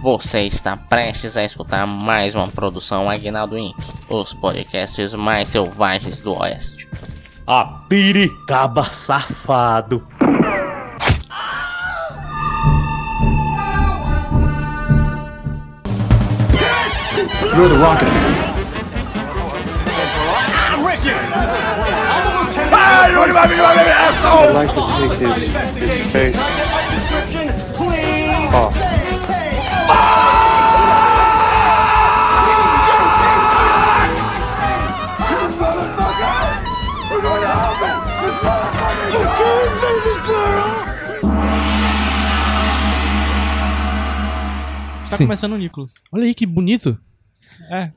Você está prestes a escutar mais uma produção Aguinaldo Inc., os podcasts mais selvagens do Oeste. Atire, caba safado. You're the rocket man. I'd like to take his, his face off. Tá Sim. começando o Nicolas. Olha aí que bonito. É.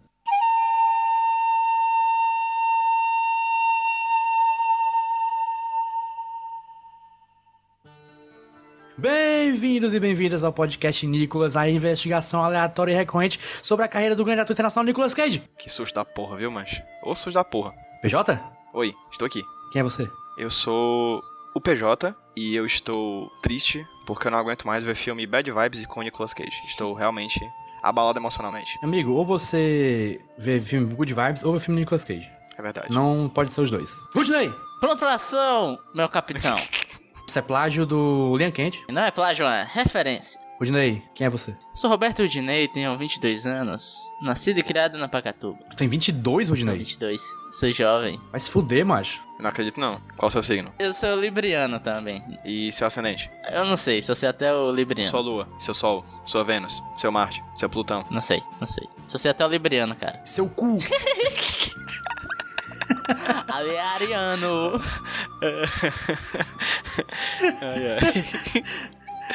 Bem-vindos e bem-vindas ao podcast Nicolas, a investigação aleatória e recorrente sobre a carreira do grande ator internacional Nicolas Cage. Que susto da porra, viu, mancho? Ô susto da porra. PJ? Oi, estou aqui. Quem é você? Eu sou o PJ e eu estou triste porque eu não aguento mais ver filme Bad Vibes com o Nicolas Cage. Estou realmente abalado emocionalmente. Amigo, ou você vê filme Good Vibes ou vê filme Nicolas Cage. É verdade. Não pode ser os dois. Rudney! Pronto pra ação, meu capitão. Isso é plágio do Liam Kent. Não é plágio, é referência. Rudney, quem é você? Sou Roberto Udinei, tenho 22 anos, nascido e criado na Pacatuba. Tu tem 22, Rudney? 22, sou jovem. Vai se fuder, macho. Eu não acredito não. Qual o seu signo? Eu sou libriano também. E seu ascendente? Eu não sei, só sei até o libriano. Sua lua, seu sol, sua Vênus, seu Marte, seu Plutão. Não sei, não sei. Só sei até o libriano, cara. Seu cu. Ali é ariano. ai, ai.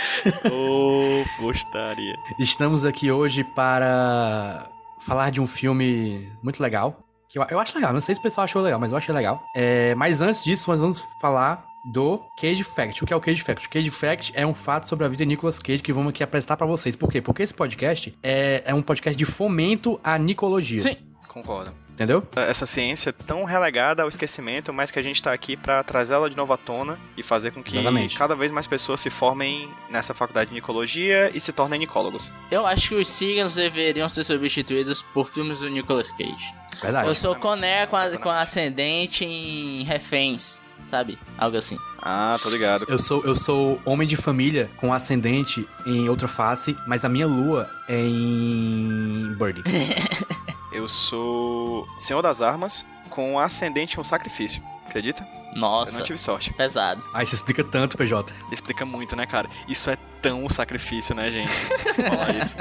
Ô, postaria. Estamos aqui hoje para falar de um filme muito legal. Que eu, eu acho legal, não sei se o pessoal achou legal, mas eu achei legal. É, mas antes disso, nós vamos falar do Cage Fact. O que é o Cage Fact? O Cage Fact é um fato sobre a vida de Nicolas Cage que vamos aqui apresentar pra vocês. Por quê? Porque esse podcast é, é um podcast de fomento à nicologia. Sim. Concordo. Entendeu? Essa ciência tão relegada ao esquecimento, mas que a gente tá aqui pra trazê-la de novo à tona e fazer com que Exatamente. cada vez mais pessoas se formem nessa faculdade de nicologia e se tornem nicólogos. Eu acho que os signos deveriam ser substituídos por filmes do Nicolas Cage. Verdade. Eu sou Coné com, a- com ascendente em reféns, sabe? Algo assim. Ah, tô ligado. Eu sou, eu sou homem de família com ascendente em outra face, mas a minha lua é em Birdie. Eu sou Senhor das Armas com ascendente em um sacrifício. Acredita? Eu Nossa, não tive sorte. pesado. Aí isso explica tanto, PJ. Explica muito, né, cara? Isso é tão um sacrifício, né, gente? Falar isso.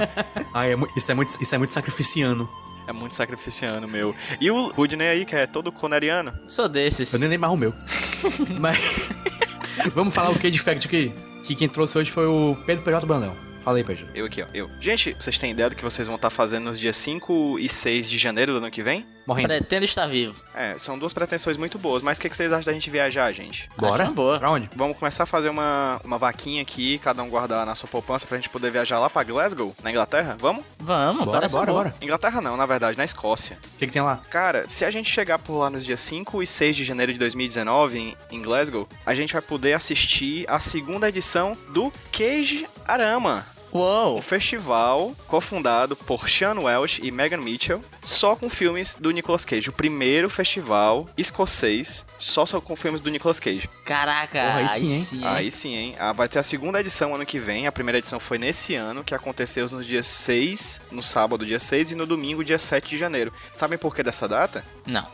Ai, é isso, é muito, isso é muito sacrificiano. É muito sacrificiano, meu. E o Rudney aí, que é todo coneriano. Sou desses. Eu nem lembro mais o meu. Mas. Vamos falar o Cage Fact aqui. Que quem trouxe hoje foi o Pedro PJ Brandão. Fala aí, PJ. Eu aqui, ó. Eu. Gente, vocês têm ideia do que vocês vão estar fazendo nos dias 5 e 6 de janeiro do ano que vem? Morrendo. Pretendo estar vivo. É, são duas pretensões muito boas, mas o que, que vocês acham da gente viajar, gente? Bora? Acho boa. Pra onde? Vamos começar a fazer uma, uma vaquinha aqui, cada um guardar na sua poupança pra gente poder viajar lá pra Glasgow, na Inglaterra? Vamos? Vamos, Bora, bora, boa. bora. Inglaterra não, na verdade, na Escócia. O que, que tem lá? Cara, se a gente chegar por lá nos dias 5 e 6 de janeiro de 2019 em, em Glasgow, a gente vai poder assistir a segunda edição do Cage Arama. O Uou. festival cofundado por Sean Welsh e Megan Mitchell, só com filmes do Nicolas Cage. O primeiro festival escocês só, só com filmes do Nicolas Cage. Caraca, Porra, aí aí, sim, hein? sim, hein? Aí sim, hein? Ah, vai ter a segunda edição ano que vem. A primeira edição foi nesse ano, que aconteceu nos dias 6, no sábado, dia 6, e no domingo, dia 7 de janeiro. Sabem por que dessa data? Não.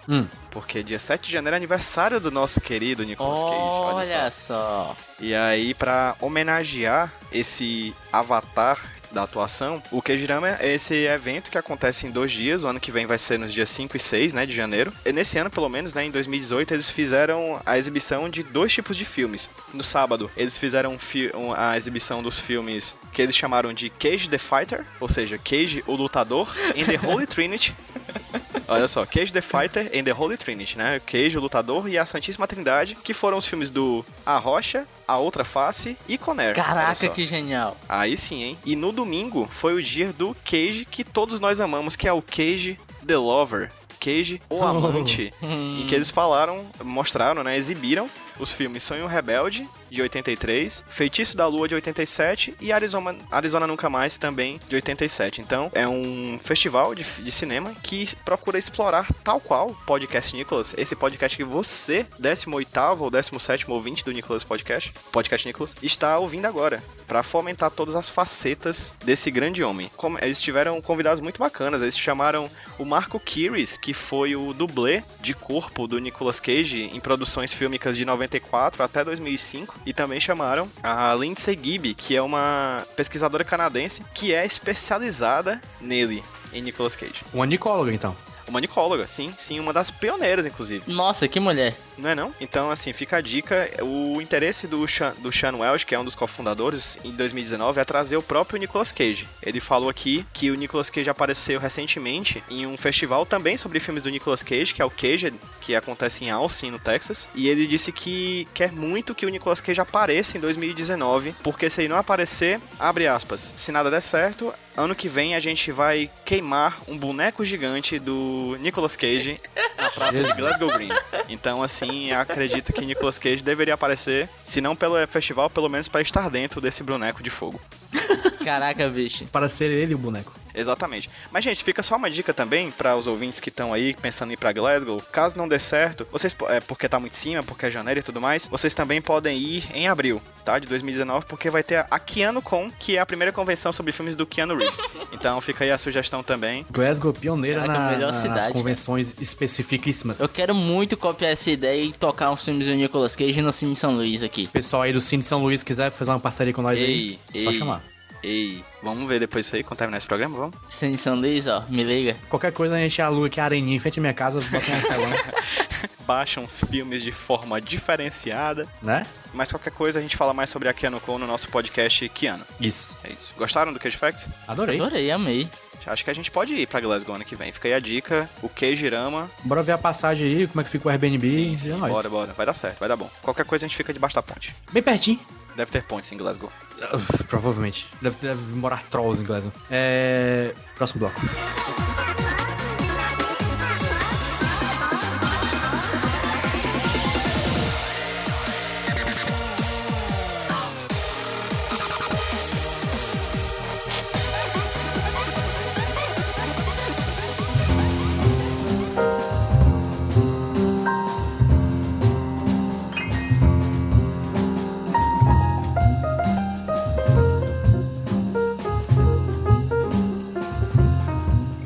Porque dia 7 de janeiro é aniversário do nosso querido Nicolas Cage. Olha, Olha só. só. E aí, pra homenagear esse avatar da atuação, o Kejirama é esse evento que acontece em dois dias, o ano que vem vai ser nos dias 5 e 6, né, de janeiro. E nesse ano, pelo menos, né, em 2018, eles fizeram a exibição de dois tipos de filmes. No sábado, eles fizeram fi- a exibição dos filmes que eles chamaram de Cage the Fighter, ou seja, Cage o Lutador, em The Holy Trinity. Olha só, Cage the Fighter and the Holy Trinity, né? Cage, o Lutador e a Santíssima Trindade, que foram os filmes do A Rocha, A Outra Face e Conner. Caraca, que genial. Aí sim, hein? E no domingo foi o dia do Cage que todos nós amamos, que é o Cage the Lover. Cage, o amante, em que eles falaram, mostraram, né, exibiram os filmes Sonho Rebelde, de 83, Feitiço da Lua, de 87 e Arizona, Arizona Nunca Mais, também de 87. Então, é um festival de, de cinema que procura explorar, tal qual Podcast Nicholas, esse podcast que você, 18 ou 17 ouvinte do Nicholas Podcast, Podcast Nicholas, está ouvindo agora, para fomentar todas as facetas desse grande homem. Eles tiveram convidados muito bacanas, eles chamaram o Marco Kiris, que foi o dublê de corpo do Nicolas Cage em produções fílmicas de 94 até 2005, e também chamaram a Lindsay Gibby, que é uma pesquisadora canadense que é especializada nele, em Nicolas Cage. Uma nicóloga, então. Uma nicóloga, sim, sim, uma das pioneiras, inclusive. Nossa, que mulher. Não é não? Então, assim, fica a dica. O interesse do Sean, do Sean Welsh, que é um dos cofundadores, em 2019, é trazer o próprio Nicolas Cage. Ele falou aqui que o Nicolas Cage apareceu recentemente em um festival também sobre filmes do Nicolas Cage, que é o Cage, que acontece em Austin, no Texas. E ele disse que quer muito que o Nicolas Cage apareça em 2019, porque se ele não aparecer, abre aspas, se nada der certo, ano que vem a gente vai queimar um boneco gigante do Nicolas Cage na praça de Glasgow Green. Então, assim, acredito que Nicolas Cage deveria aparecer, se não pelo festival, pelo menos para estar dentro desse boneco de fogo. Caraca, bicho. Para ser ele o boneco. Exatamente. Mas, gente, fica só uma dica também para os ouvintes que estão aí pensando em ir pra Glasgow. Caso não dê certo, vocês, é, porque tá muito em cima, porque é janeiro e tudo mais, vocês também podem ir em abril, tá? De 2019, porque vai ter a Keanu Con, que é a primeira convenção sobre filmes do Keanu Reeves. Então fica aí a sugestão também. Glasgow pioneira Caraca, na, melhor nas cidade, convenções especificíssimas. Eu quero muito copiar essa ideia e tocar uns filmes do Nicolas Cage no Cine São Luís aqui. Pessoal aí do Cine São Luís quiser fazer uma parceria com nós Ei, aí, só ei. chamar. Ei, vamos ver depois isso aí, quando terminar esse programa, vamos? Cine São Luís, ó, me liga. Qualquer coisa a gente aluga aqui a areninha em frente à minha casa, bota um telão, Baixam os filmes de forma diferenciada. né? Mas qualquer coisa a gente fala mais sobre a Keanu Con no nosso podcast Keanu. Isso. É isso. Gostaram do Cage Facts? Adorei. Adorei, amei. Acho que a gente pode ir pra Glasgow ano que vem. Fica aí a dica. O Keijirama. Bora ver a passagem aí, como é que fica o Airbnb. Sim, e sim, é nóis. bora, bora. Vai dar certo, vai dar bom. Qualquer coisa a gente fica debaixo da ponte. Bem pertinho. Deve ter pontes em Glasgow. Provavelmente. Deve, deve morar trolls em Glasgow. É... Próximo bloco.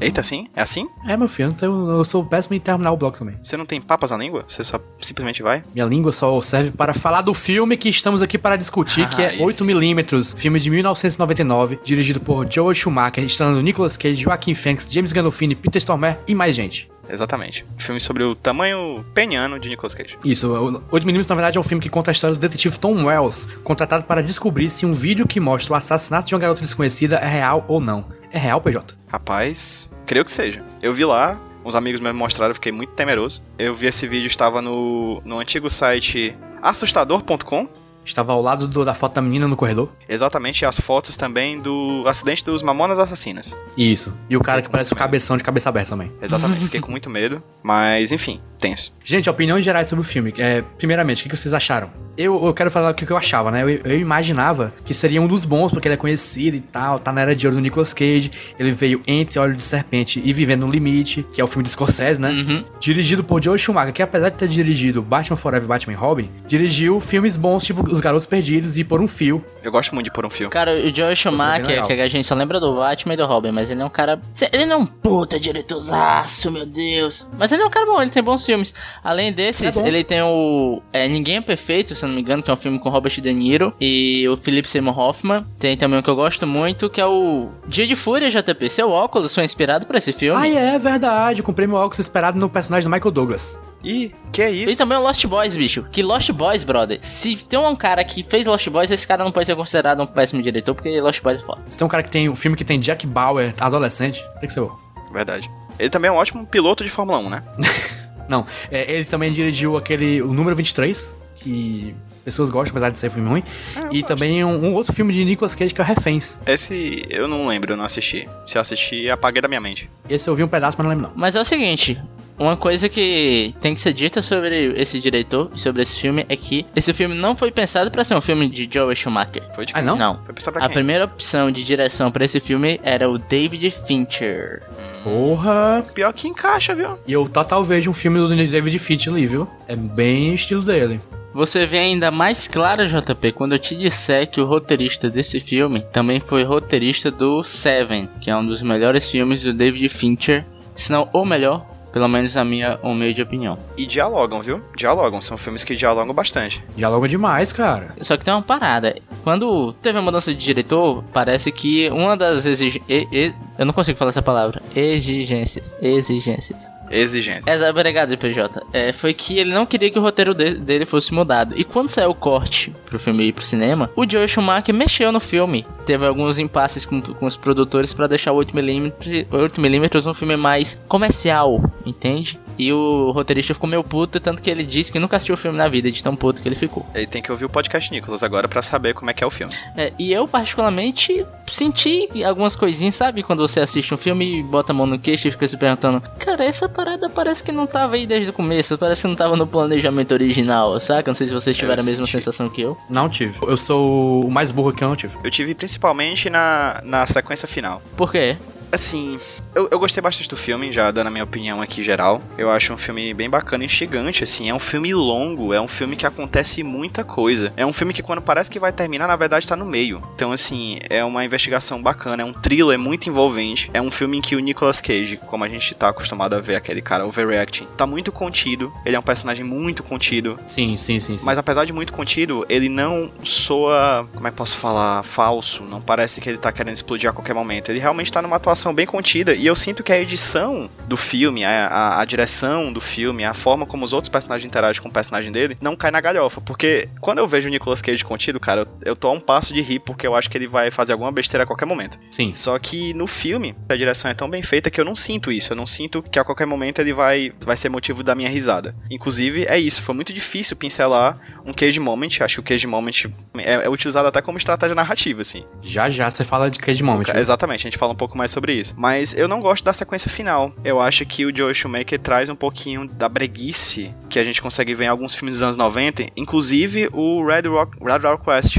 Eita, assim? É assim? É, meu filho, então eu sou péssimo em terminar o bloco também. Você não tem papas na língua? Você só simplesmente vai? Minha língua só serve para falar do filme que estamos aqui para discutir, que Ah, é esse. 8mm, filme de 1999, dirigido por Joel Schumacher, estrelando Nicolas Cage, Joaquin Phoenix, James Gandolfini, Peter Stormare e mais gente. Exatamente. Filme sobre o tamanho peniano de Nicolas Cage. Isso, o 8mm na verdade é um filme que conta a história do detetive Tom Wells, contratado para descobrir se um vídeo que mostra o assassinato de uma garota desconhecida é real ou não. É real, PJ? Rapaz, creio que seja. Eu vi lá, uns amigos me mostraram, eu fiquei muito temeroso. Eu vi esse vídeo, estava no, no antigo site assustador.com. Estava ao lado do- da foto da menina no corredor. Exatamente, e as fotos também do acidente dos Mamonas Assassinas. Isso. E o cara que parece o cabeção de cabeça aberta também. Exatamente, fiquei com muito medo. Mas, enfim, tenso. Gente, opiniões gerais sobre o filme. É, primeiramente, o que que vocês acharam? Eu, eu quero falar o que eu achava, né? Eu, eu imaginava que seria um dos bons, porque ele é conhecido e tal, tá na era de ouro do Nicolas Cage. Ele veio entre Olho de Serpente e Vivendo no Limite, que é o filme de Scorsese, né? Uhum. Dirigido por Joe Schumacher, que apesar de ter dirigido Batman Forever e Batman Robin, dirigiu filmes bons, tipo Os Garotos Perdidos e Por um Fio. Eu gosto muito de pôr um filme. Cara, o bem Schumacher, legal. que a gente só lembra do Batman e do Robin, mas ele é um cara. Ele não é um puta diretorzaço, meu Deus. Mas ele é um cara bom, ele tem bons filmes. Além desses, É ele tem o. É, Ninguém é Perfeito, se eu não me engano, que é um filme com Robert De Niro e o Philip Seymour Hoffman. Tem também um que eu gosto muito, que é o Dia de Fúria JP. Seu óculos foi inspirado por esse filme. Ah, é verdade. Comprei meu óculos esperado no personagem do Michael Douglas. Ih, que é E isso? também o Lost Boys, bicho. Que Lost Boys, brother. Se tem um cara que fez Lost Boys, esse cara não pode ser considerado um péssimo diretor, porque Lost Boys é foda. Se tem um cara que tem um filme que tem Jack Bauer, adolescente, tem que ser eu. Verdade. Ele também é um ótimo piloto de Fórmula 1, né? Não, é, ele também dirigiu aquele, o número 23, que pessoas gostam, apesar de ser filme ruim. e também um, um outro filme de Nicolas Cage que é o Reféns. Esse eu não lembro, eu não assisti. Se eu assisti, apaguei da minha mente. Esse eu vi um pedaço, mas não lembro não. Mas é o seguinte, Uma coisa que tem que ser dita sobre esse diretor e sobre esse filme é que esse filme não foi pensado pra ser um filme de Joel Schumacher. Foi de Ah, quem? não? Não. Foi pra A primeira opção de direção pra esse filme era o David Fincher. Porra! Pior que encaixa, viu? E eu total vejo um filme do David Fincher ali, viu? É bem o estilo dele. Você vê ainda mais claro, JP, quando eu te disser que o roteirista desse filme também foi roteirista do Seven, que é um dos melhores filmes do David Fincher, se não o melhor, pelo menos a minha humilde opinião. E dialogam, viu? Dialogam. São filmes que dialogam bastante. Dialoga demais, cara. Só que tem uma parada. Quando teve a mudança de diretor, parece que uma das exigências. Eu não consigo falar essa palavra. Exigências. Exigências. Exigência. Essa, obrigado, PJ. É, foi que ele não queria que o roteiro de- dele fosse mudado. E quando saiu o corte pro filme ir pro cinema, o Joe Schumacher mexeu no filme. Teve alguns impasses com, com os produtores pra deixar o 8mm, 8mm um filme mais comercial, entende? E o roteirista ficou meio puto, tanto que ele disse que nunca assistiu o filme na vida, de tão puto que ele ficou. Ele tem que ouvir o podcast Nicolas agora pra saber como é que é o filme. É, e eu, particularmente, senti algumas coisinhas, sabe? Quando você assiste um filme e bota a mão no queixo e fica se perguntando: Cara, essa parada parece que não tava aí desde o começo, parece que não tava no planejamento original, saca? Não sei se vocês tiveram a mesma senti. sensação que eu. Não tive. Eu sou o mais burro que eu não tive. Eu tive principalmente na, na sequência final. Por quê? Assim, eu, eu gostei bastante do filme, já dando a minha opinião aqui geral. Eu acho um filme bem bacana e instigante, assim. É um filme longo, é um filme que acontece muita coisa. É um filme que quando parece que vai terminar, na verdade tá no meio. Então, assim, é uma investigação bacana, é um thriller muito envolvente. É um filme em que o Nicolas Cage, como a gente tá acostumado a ver aquele cara overreacting, tá muito contido. Ele é um personagem muito contido. Sim, sim, sim, sim. Mas apesar de muito contido, ele não soa, como é que posso falar, falso. Não parece que ele tá querendo explodir a qualquer momento. Ele realmente tá numa atuação bem contida. E eu sinto que a edição do filme, a, a, a direção do filme, a forma como os outros personagens interagem com o personagem dele, não cai na galhofa. Porque quando eu vejo o Nicolas Cage contido, cara, eu, eu tô a um passo de rir, porque eu acho que ele vai fazer alguma besteira a qualquer momento. Sim. Só que no filme, a direção é tão bem feita que eu não sinto isso. Eu não sinto que a qualquer momento ele vai, vai ser motivo da minha risada. Inclusive, é isso. Foi muito difícil pincelar um Cage Moment. Acho que o Cage Moment é, é utilizado até como estratégia narrativa, assim. Já já você fala de Cage Moment. viu? Exatamente, a gente fala um pouco mais sobre isso. Mas eu não gosto da sequência final. Eu acho que o Joe Schumacher traz um pouquinho da breguice que a gente consegue ver em alguns filmes dos anos 90, inclusive o Red Rock, Red Rock Quest.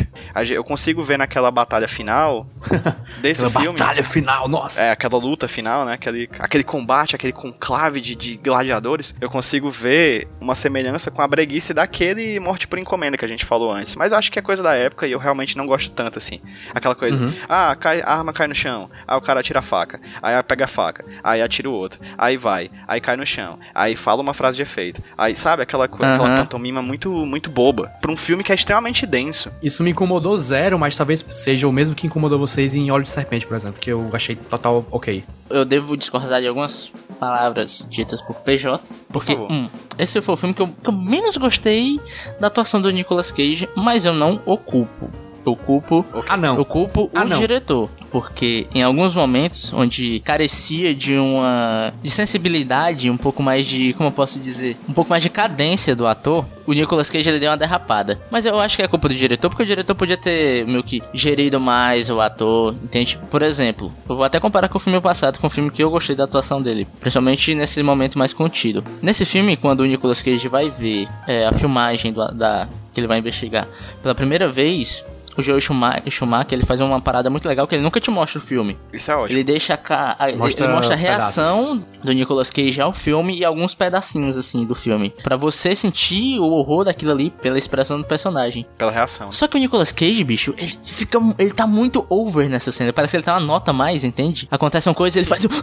Eu consigo ver naquela batalha final desse Aquela filme. batalha final, nossa. É, aquela luta final, né? Aquele, aquele combate, aquele conclave de, de gladiadores. Eu consigo ver uma semelhança com a breguice daquele Morte por Encomenda que a gente falou antes. Mas eu acho que é coisa da época e eu realmente não gosto tanto, assim. Aquela coisa, Uhum. ah, cai, a arma cai no chão. Aí o cara atira a faca. Aí pega a faca. Aí atira o outro. Aí vai. Aí cai no chão. Aí fala uma frase de efeito. Aí, sabe, aquela, co- aquela pantomima muito, muito boba. Pra um filme que é extremamente denso. Isso me incomodou zero, mas talvez seja o mesmo que incomodou vocês em Olho de Serpente, por exemplo, que eu achei total ok. Eu devo discordar de algumas palavras ditas por PJ. Porque, favor. hum, esse foi o filme que eu, que eu menos gostei da atuação do Nicolas Cage, mas eu não o culpo. Eu culpo Ah, não. Eu culpo Ah, o não. diretor, porque em alguns momentos onde carecia de uma de sensibilidade, um pouco mais de, como eu posso dizer, um pouco mais de cadência do ator, o Nicolas Cage ele deu uma derrapada. Mas eu acho que é culpa do diretor, porque o diretor podia ter meio que gerido mais o ator, entende? Por exemplo, eu vou até comparar com o filme passado, com o filme que eu gostei da atuação dele, principalmente nesse momento mais contido. Nesse filme, quando o Nicolas Cage vai ver é, a filmagem do- da que ele vai investigar pela primeira vez, o Joel Schumacher, Schumacher, ele faz uma parada muito legal que ele nunca te mostra o filme. Isso é ótimo. Ele deixa a, a- ele- Mostra ele mostra a reação pedaços. do Nicolas Cage ao filme e alguns pedacinhos assim do filme, Pra você sentir o horror daquilo ali pela expressão do personagem. Pela reação. Só que o Nicolas Cage, bicho, ele fica ele tá muito over nessa cena, parece que ele tá uma nota a mais, entende? Acontece uma coisa e ele faz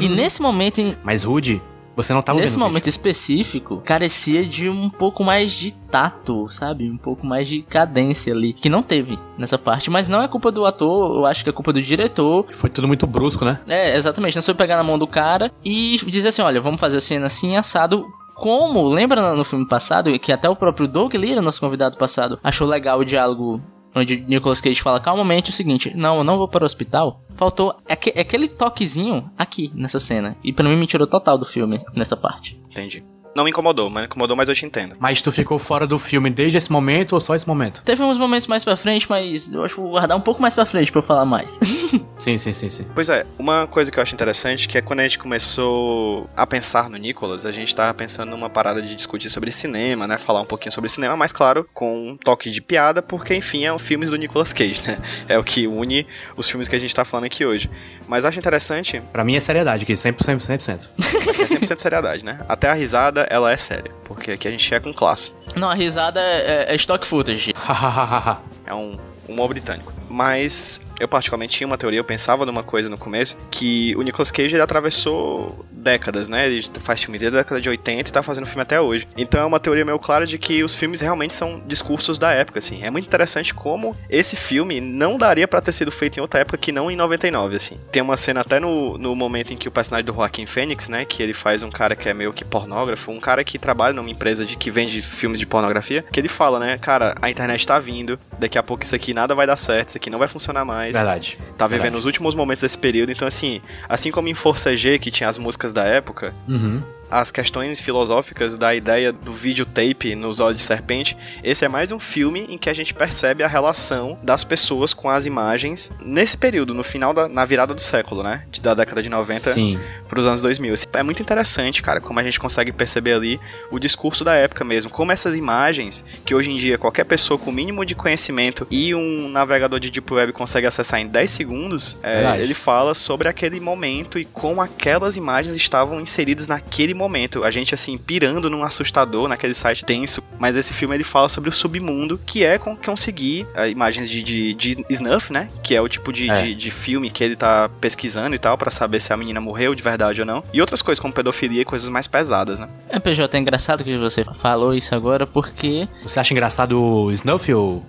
E nesse momento em- Mas, Rude, você não tava Nesse momento específico, carecia de um pouco mais de tato, sabe? Um pouco mais de cadência ali, que não teve nessa parte. Mas não é culpa do ator, eu acho que é culpa do diretor. Foi tudo muito brusco, né? É, exatamente, não foi pegar na mão do cara e dizer assim: olha, vamos fazer a cena assim, assado. Como, lembra no- no filme passado, que até o próprio Doug Lira, nosso convidado passado, achou legal o diálogo onde Nicolas Cage fala calmamente o seguinte: Não, eu não vou para o hospital. Faltou aque- aquele toquezinho aqui nessa cena. E pra mim me tirou total do filme nessa parte. Entendi. Não me incomodou, mas incomodou, mas eu te entendo. Mas tu ficou fora do filme desde esse momento ou só esse momento? Teve uns momentos mais pra frente, mas eu acho que vou guardar um pouco mais pra frente pra eu falar mais. Sim, sim, sim, sim. Pois é, uma coisa que eu acho interessante que é quando a gente começou a pensar no Nicolas, a gente tava pensando numa parada de discutir sobre cinema, né? Falar um pouquinho sobre cinema, mas claro, com um toque de piada, porque enfim, é um filmes do Nicolas Cage, né? É o que une os filmes que a gente tá falando aqui hoje. Mas acho interessante, Pra mim é seriedade aqui, 100%, 100%. que é 100% seriedade, né? Até a risada, ela é séria, porque aqui a gente é com classe. Não, a risada é, é stock footage. É um humor britânico. Mas eu particularmente tinha uma teoria, eu pensava numa coisa no começo, que o Nicolas Cage ele atravessou décadas, né? Ele faz filme desde a década de 80 e tá fazendo filme até hoje. Então é uma teoria meio clara de que os filmes realmente são discursos da época, assim. É muito interessante como esse filme não daria pra ter sido feito em outra época que não em 99, assim. Tem uma cena até no, no momento em que o personagem do Joaquim Fênix, né? Que ele faz um cara que é meio que pornógrafo, um cara que trabalha numa empresa de que vende filmes de pornografia, que ele fala, né? Cara, a internet tá vindo, daqui a pouco isso aqui nada vai dar certo, aqui não vai funcionar mais. Verdade. Tá vivendo Verdade. os últimos momentos desse período, então assim, assim como em Força G, que tinha as músicas da época, Uhum. As questões filosóficas da ideia do videotape nos olhos de serpente, esse é mais um filme em que a gente percebe a relação das pessoas com as imagens nesse período, no final da na virada do século, né? De- Da década de 90 Sim. pros anos 2000. Esse- É muito interessante, cara, como a gente consegue perceber ali o discurso da época mesmo, como essas imagens que hoje em dia qualquer pessoa com o mínimo de conhecimento e um navegador de deep web consegue acessar em 10 segundos, é, ele fala sobre aquele momento e como aquelas imagens estavam inseridas naquele momento. A gente assim pirando num assustador, naquele site tenso, mas esse filme ele fala sobre o submundo, que é con- conseguir é, imagens de, de, de snuff, né? Que é o tipo de, É. de, de filme que ele tá pesquisando e tal, pra saber se a menina morreu de verdade ou não. E outras coisas como pedofilia e coisas mais pesadas, né? É, PJ, é engraçado que você falou isso agora, porque. Você acha engraçado o Snuff ou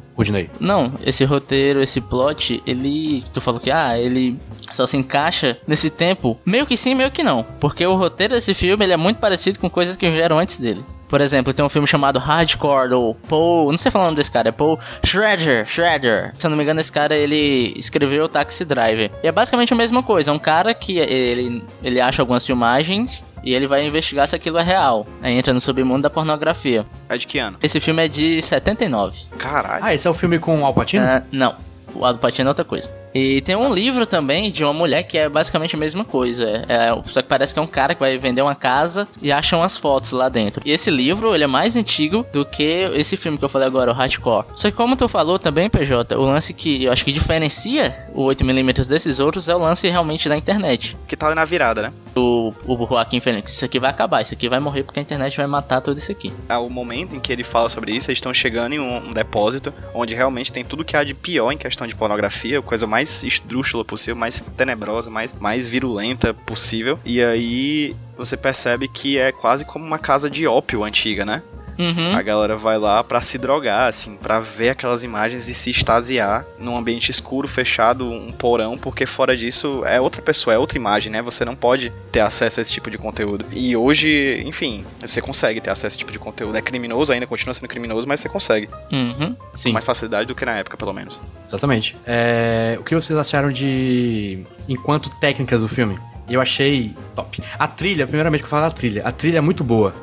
Não, esse roteiro, esse plot, ele. Tu falou que, ah, ele só se encaixa nesse tempo. Meio que sim, meio que não. Porque o roteiro desse filme ele é muito parecido com coisas que vieram antes dele. Por exemplo, tem um filme chamado Hardcore, do Paul. Não sei falar o nome desse cara, é Paul Schrader. Schrader. Se eu não me engano, esse cara ele escreveu Taxi Driver. E é basicamente a mesma coisa. É um cara que ele, ele acha algumas filmagens e ele vai investigar se aquilo é real. Aí entra no submundo da pornografia. É de que ano? Esse filme é de 79. Caralho. Ah, esse é o filme com o Al Pacino? Ah, não. O Al Pacino é outra coisa. E tem um livro também de uma mulher que é basicamente a mesma coisa. É, só que parece que é um cara que vai vender uma casa e acha umas fotos lá dentro. E esse livro, ele é mais antigo do que esse filme que eu falei agora, o Hardcore. Só que como tu falou também, PJ, o lance que eu acho que diferencia o 8mm desses outros é o lance realmente da internet. Que tá na virada, né? O, o Joaquim Fênix, isso aqui vai acabar, isso aqui vai morrer porque a internet vai matar tudo isso aqui. Ao momento em que ele fala sobre isso, eles estão chegando em um, um depósito onde realmente tem tudo que há de pior em questão de pornografia, coisa mais esdrúxula possível, mais tenebrosa, mais, mais virulenta possível. E aí você percebe que é quase como uma casa de ópio antiga, né? Uhum. A galera vai lá pra se drogar, assim, pra ver aquelas imagens e se extasiar num ambiente escuro, fechado, um porão, porque fora disso é outra pessoa, é outra imagem, né? Você não pode ter acesso a esse tipo de conteúdo. E hoje, enfim, você consegue ter acesso a esse tipo de conteúdo. É criminoso ainda, continua sendo criminoso, mas você consegue. Uhum. Sim, Com mais facilidade do que na época, pelo menos. exatamente. É, o que vocês acharam de. enquanto técnicas do filme? Eu achei top. A trilha, primeiramente que eu falo da trilha, a trilha é muito boa.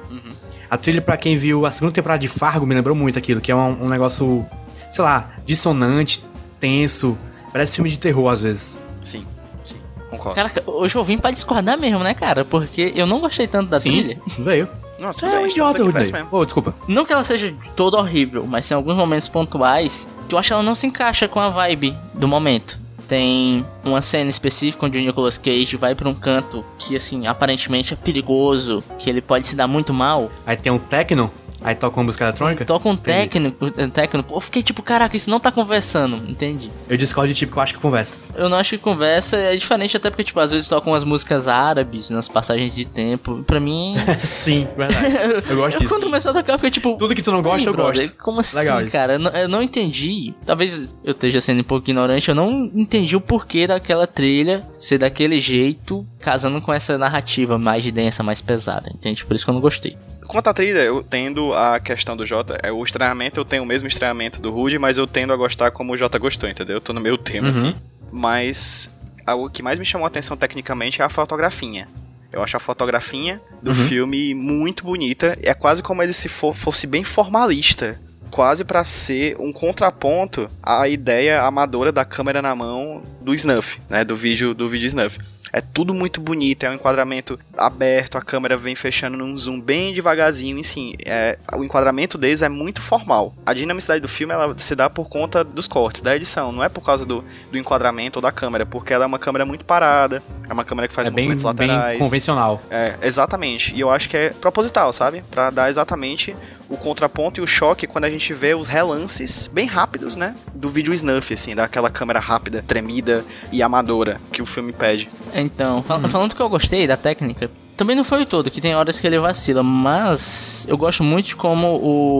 A trilha, pra quem viu a segunda temporada de Fargo, me lembrou muito aquilo, que é um, um negócio, sei lá, dissonante, tenso. Parece filme de terror às vezes. Sim, sim, concordo. Caraca, hoje eu vim pra discordar mesmo, né, cara? Porque eu não gostei tanto da trilha. veio. Tudo é um idiota, isso mesmo. Ô, desculpa. Não que ela seja de todo horrível, mas tem alguns momentos pontuais que eu acho que ela não se encaixa com a vibe do momento. Tem uma cena específica onde o Nicolas Cage vai pra um canto que, assim, aparentemente é perigoso, que ele pode se dar muito mal. Aí tem um techno, aí toca uma música eletrônica. Toca um técnico, um técnico. Eu fiquei tipo, caraca, isso não tá conversando, entende? Eu discordo de tipo que eu acho que conversa. Eu não acho que conversa é diferente, até porque, tipo, às vezes tocam umas músicas árabes nas passagens de tempo. Pra mim. Sim, verdade. Eu gosto eu, disso. quando começou a tocar, eu fiquei tipo. Tudo que tu não gosta, eu brother, gosto. Como assim, Legal isso. cara? Eu não, eu não entendi. Talvez eu esteja sendo um pouco ignorante. Eu não entendi o porquê daquela trilha ser daquele jeito, casando com essa narrativa mais densa, mais pesada. Entende? Por isso que eu não gostei. Quanto à trilha, eu tendo a questão do Jota, é o estranhamento, eu tenho o mesmo estranhamento do Rude, mas eu tendo a gostar como o Jota gostou, entendeu? Eu tô no meio termo, Uhum. assim. Mas o que mais me chamou a atenção tecnicamente é a fotografia. Eu acho a fotografia do Uhum. filme muito bonita. É quase como ele se for- fosse bem formalista. Quase pra ser um contraponto à ideia amadora da câmera na mão do Snuff, né? Do vídeo do vídeo Snuff. É tudo muito bonito, é um enquadramento aberto, a câmera vem fechando num zoom bem devagarzinho, e sim, é, o enquadramento deles é muito formal. A dinamicidade do filme ela se dá por conta dos cortes, da edição, não é por causa do, do enquadramento ou da câmera, porque ela é uma câmera muito parada, é uma câmera que faz é bem, movimentos bem laterais. convencional. É, exatamente. E eu acho que é proposital, sabe? Pra dar exatamente o contraponto e o choque quando a gente vê os relances bem rápidos, né? Do vídeo snuff, assim, daquela câmera rápida, tremida e amadora que o filme pede. Então, fal- falando que eu gostei da técnica, também não foi o todo, que tem horas que ele vacila, mas eu gosto muito de como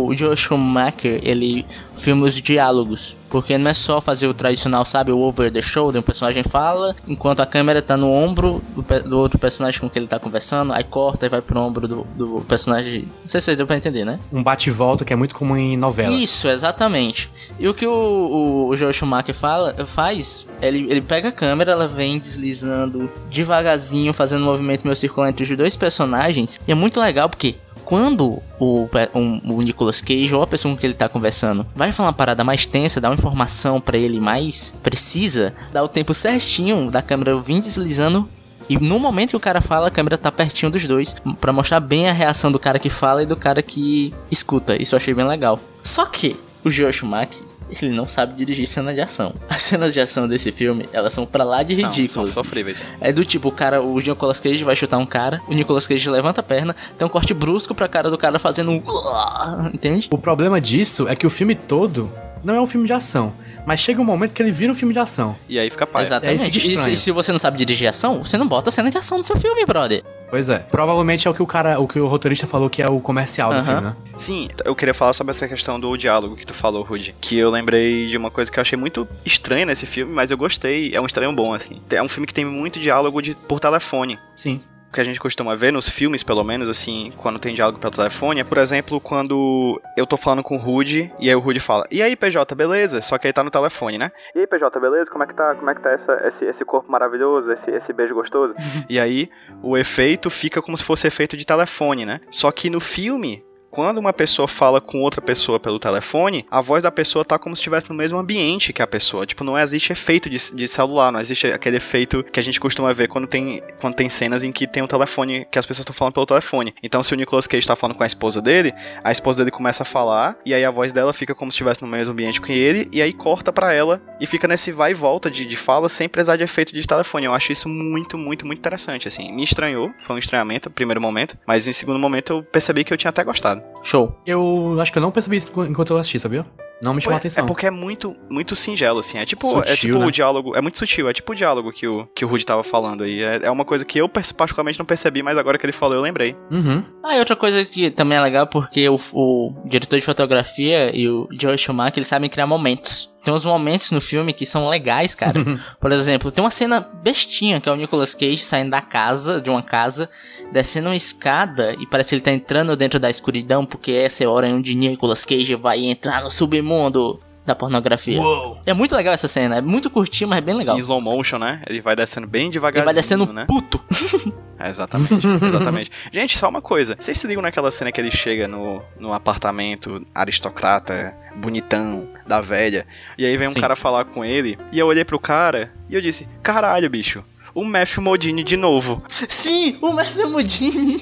o Joe Schumacher, ele filma os diálogos, porque não é só fazer o tradicional, sabe, o over the shoulder, um personagem fala, enquanto a câmera tá no ombro do, do outro personagem com que ele tá conversando, aí corta e vai pro ombro do, do personagem, não sei se deu pra entender, né? Um bate e volta que é muito comum em novela. Isso, exatamente. E o que o, o, o Joel Schumacher fala, faz, ele, ele pega a câmera, ela vem deslizando devagarzinho, fazendo um movimento meio circular entre os dois personagens. E é muito legal porque quando o, um- o Nicolas Cage ou a pessoa com que ele tá conversando vai falar uma parada mais tensa, dá uma informação pra ele mais precisa, dá o tempo certinho da câmera vir deslizando e no momento que o cara fala, a câmera tá pertinho dos dois, pra mostrar bem a reação do cara que fala e do cara que escuta. Isso eu achei bem legal. Só que o Joe Schumacher, ele não sabe dirigir cena de ação. As cenas de ação desse filme, elas são pra lá de São- ridículas. São sofríveis. É do tipo, o cara, o Nicolas Cage vai chutar um cara, o Nicolas Cage levanta a perna, tem um corte brusco pra cara do cara fazendo um... Entende? O problema disso é que o filme todo não é um filme de ação. Mas chega um momento que ele vira um filme de ação. E aí fica pai. Aí Exatamente. fica E se, e se você não sabe dirigir ação, você não bota cena de ação no seu filme, brother. Pois é. Provavelmente é o que o cara, o que o roteirista falou que é o comercial do Aham. filme, né? Sim, eu queria falar sobre essa questão do diálogo que tu falou, Rudy. Que eu lembrei de uma coisa que eu achei muito estranha nesse filme, mas eu gostei. É um estranho bom, assim. É um filme que tem muito diálogo de, por telefone. Sim. O que a gente costuma ver nos filmes, pelo menos, assim, quando tem diálogo pelo telefone, é, por exemplo, quando eu tô falando com o Rudy, e aí o Rudy fala, e aí, PJ, beleza? Só que aí tá no telefone, né? E aí, PJ, beleza? Como é que tá? Como é que tá essa, esse, esse corpo maravilhoso, esse, esse beijo gostoso? e aí, o efeito fica como se fosse efeito de telefone, né? Só que no filme, quando uma pessoa fala com outra pessoa pelo telefone, a voz da pessoa tá como se estivesse no mesmo ambiente que a pessoa. Tipo, não existe efeito de, de celular, não existe aquele efeito que a gente costuma ver quando tem, quando tem cenas em que tem um telefone, que as pessoas estão falando pelo telefone. Então, se o Nicolas Cage tá falando com a esposa dele, a esposa dele começa a falar, e aí a voz dela fica como se estivesse no mesmo ambiente que ele, e aí corta pra ela, e fica nesse vai e volta de, de fala sem precisar de efeito de telefone. Eu acho isso muito, muito, muito interessante, assim. Me estranhou, foi um estranhamento, primeiro momento, mas em segundo momento eu percebi que eu tinha até gostado. Show. Eu acho que eu não percebi isso enquanto eu assisti, sabia? Não me chamou a É atenção. porque é muito, muito singelo, assim. É tipo, é Sutil, tipo né? o diálogo. É muito sutil, é tipo o diálogo que o, que o Rudy tava falando aí. É, é uma coisa que eu particularmente não percebi, mas agora que ele falou, eu lembrei. Uhum. Ah, e outra coisa que também é legal porque o, o diretor de fotografia e o Joe Schumacher, eles sabem criar momentos. Tem uns momentos no filme que são legais, cara. Por exemplo, tem uma cena bestinha que é o Nicolas Cage saindo da casa, de uma casa, descendo uma escada e parece que ele tá entrando dentro da escuridão porque essa é a hora onde Nicolas Cage vai entrar no submundo da pornografia. Uou. É muito legal essa cena, é muito curtinho, mas é bem legal. Em slow motion, né? Ele vai descendo bem Ele devagarzinho, vai descendo né? puto. É, exatamente, exatamente. Gente, só uma coisa. Vocês se ligam naquela cena que ele chega no, no apartamento aristocrata, bonitão, da velha, e aí vem um Sim. cara falar com ele, e eu olhei pro cara e eu disse, caralho, bicho, o Matthew Modine de novo. Sim, o Matthew Modine.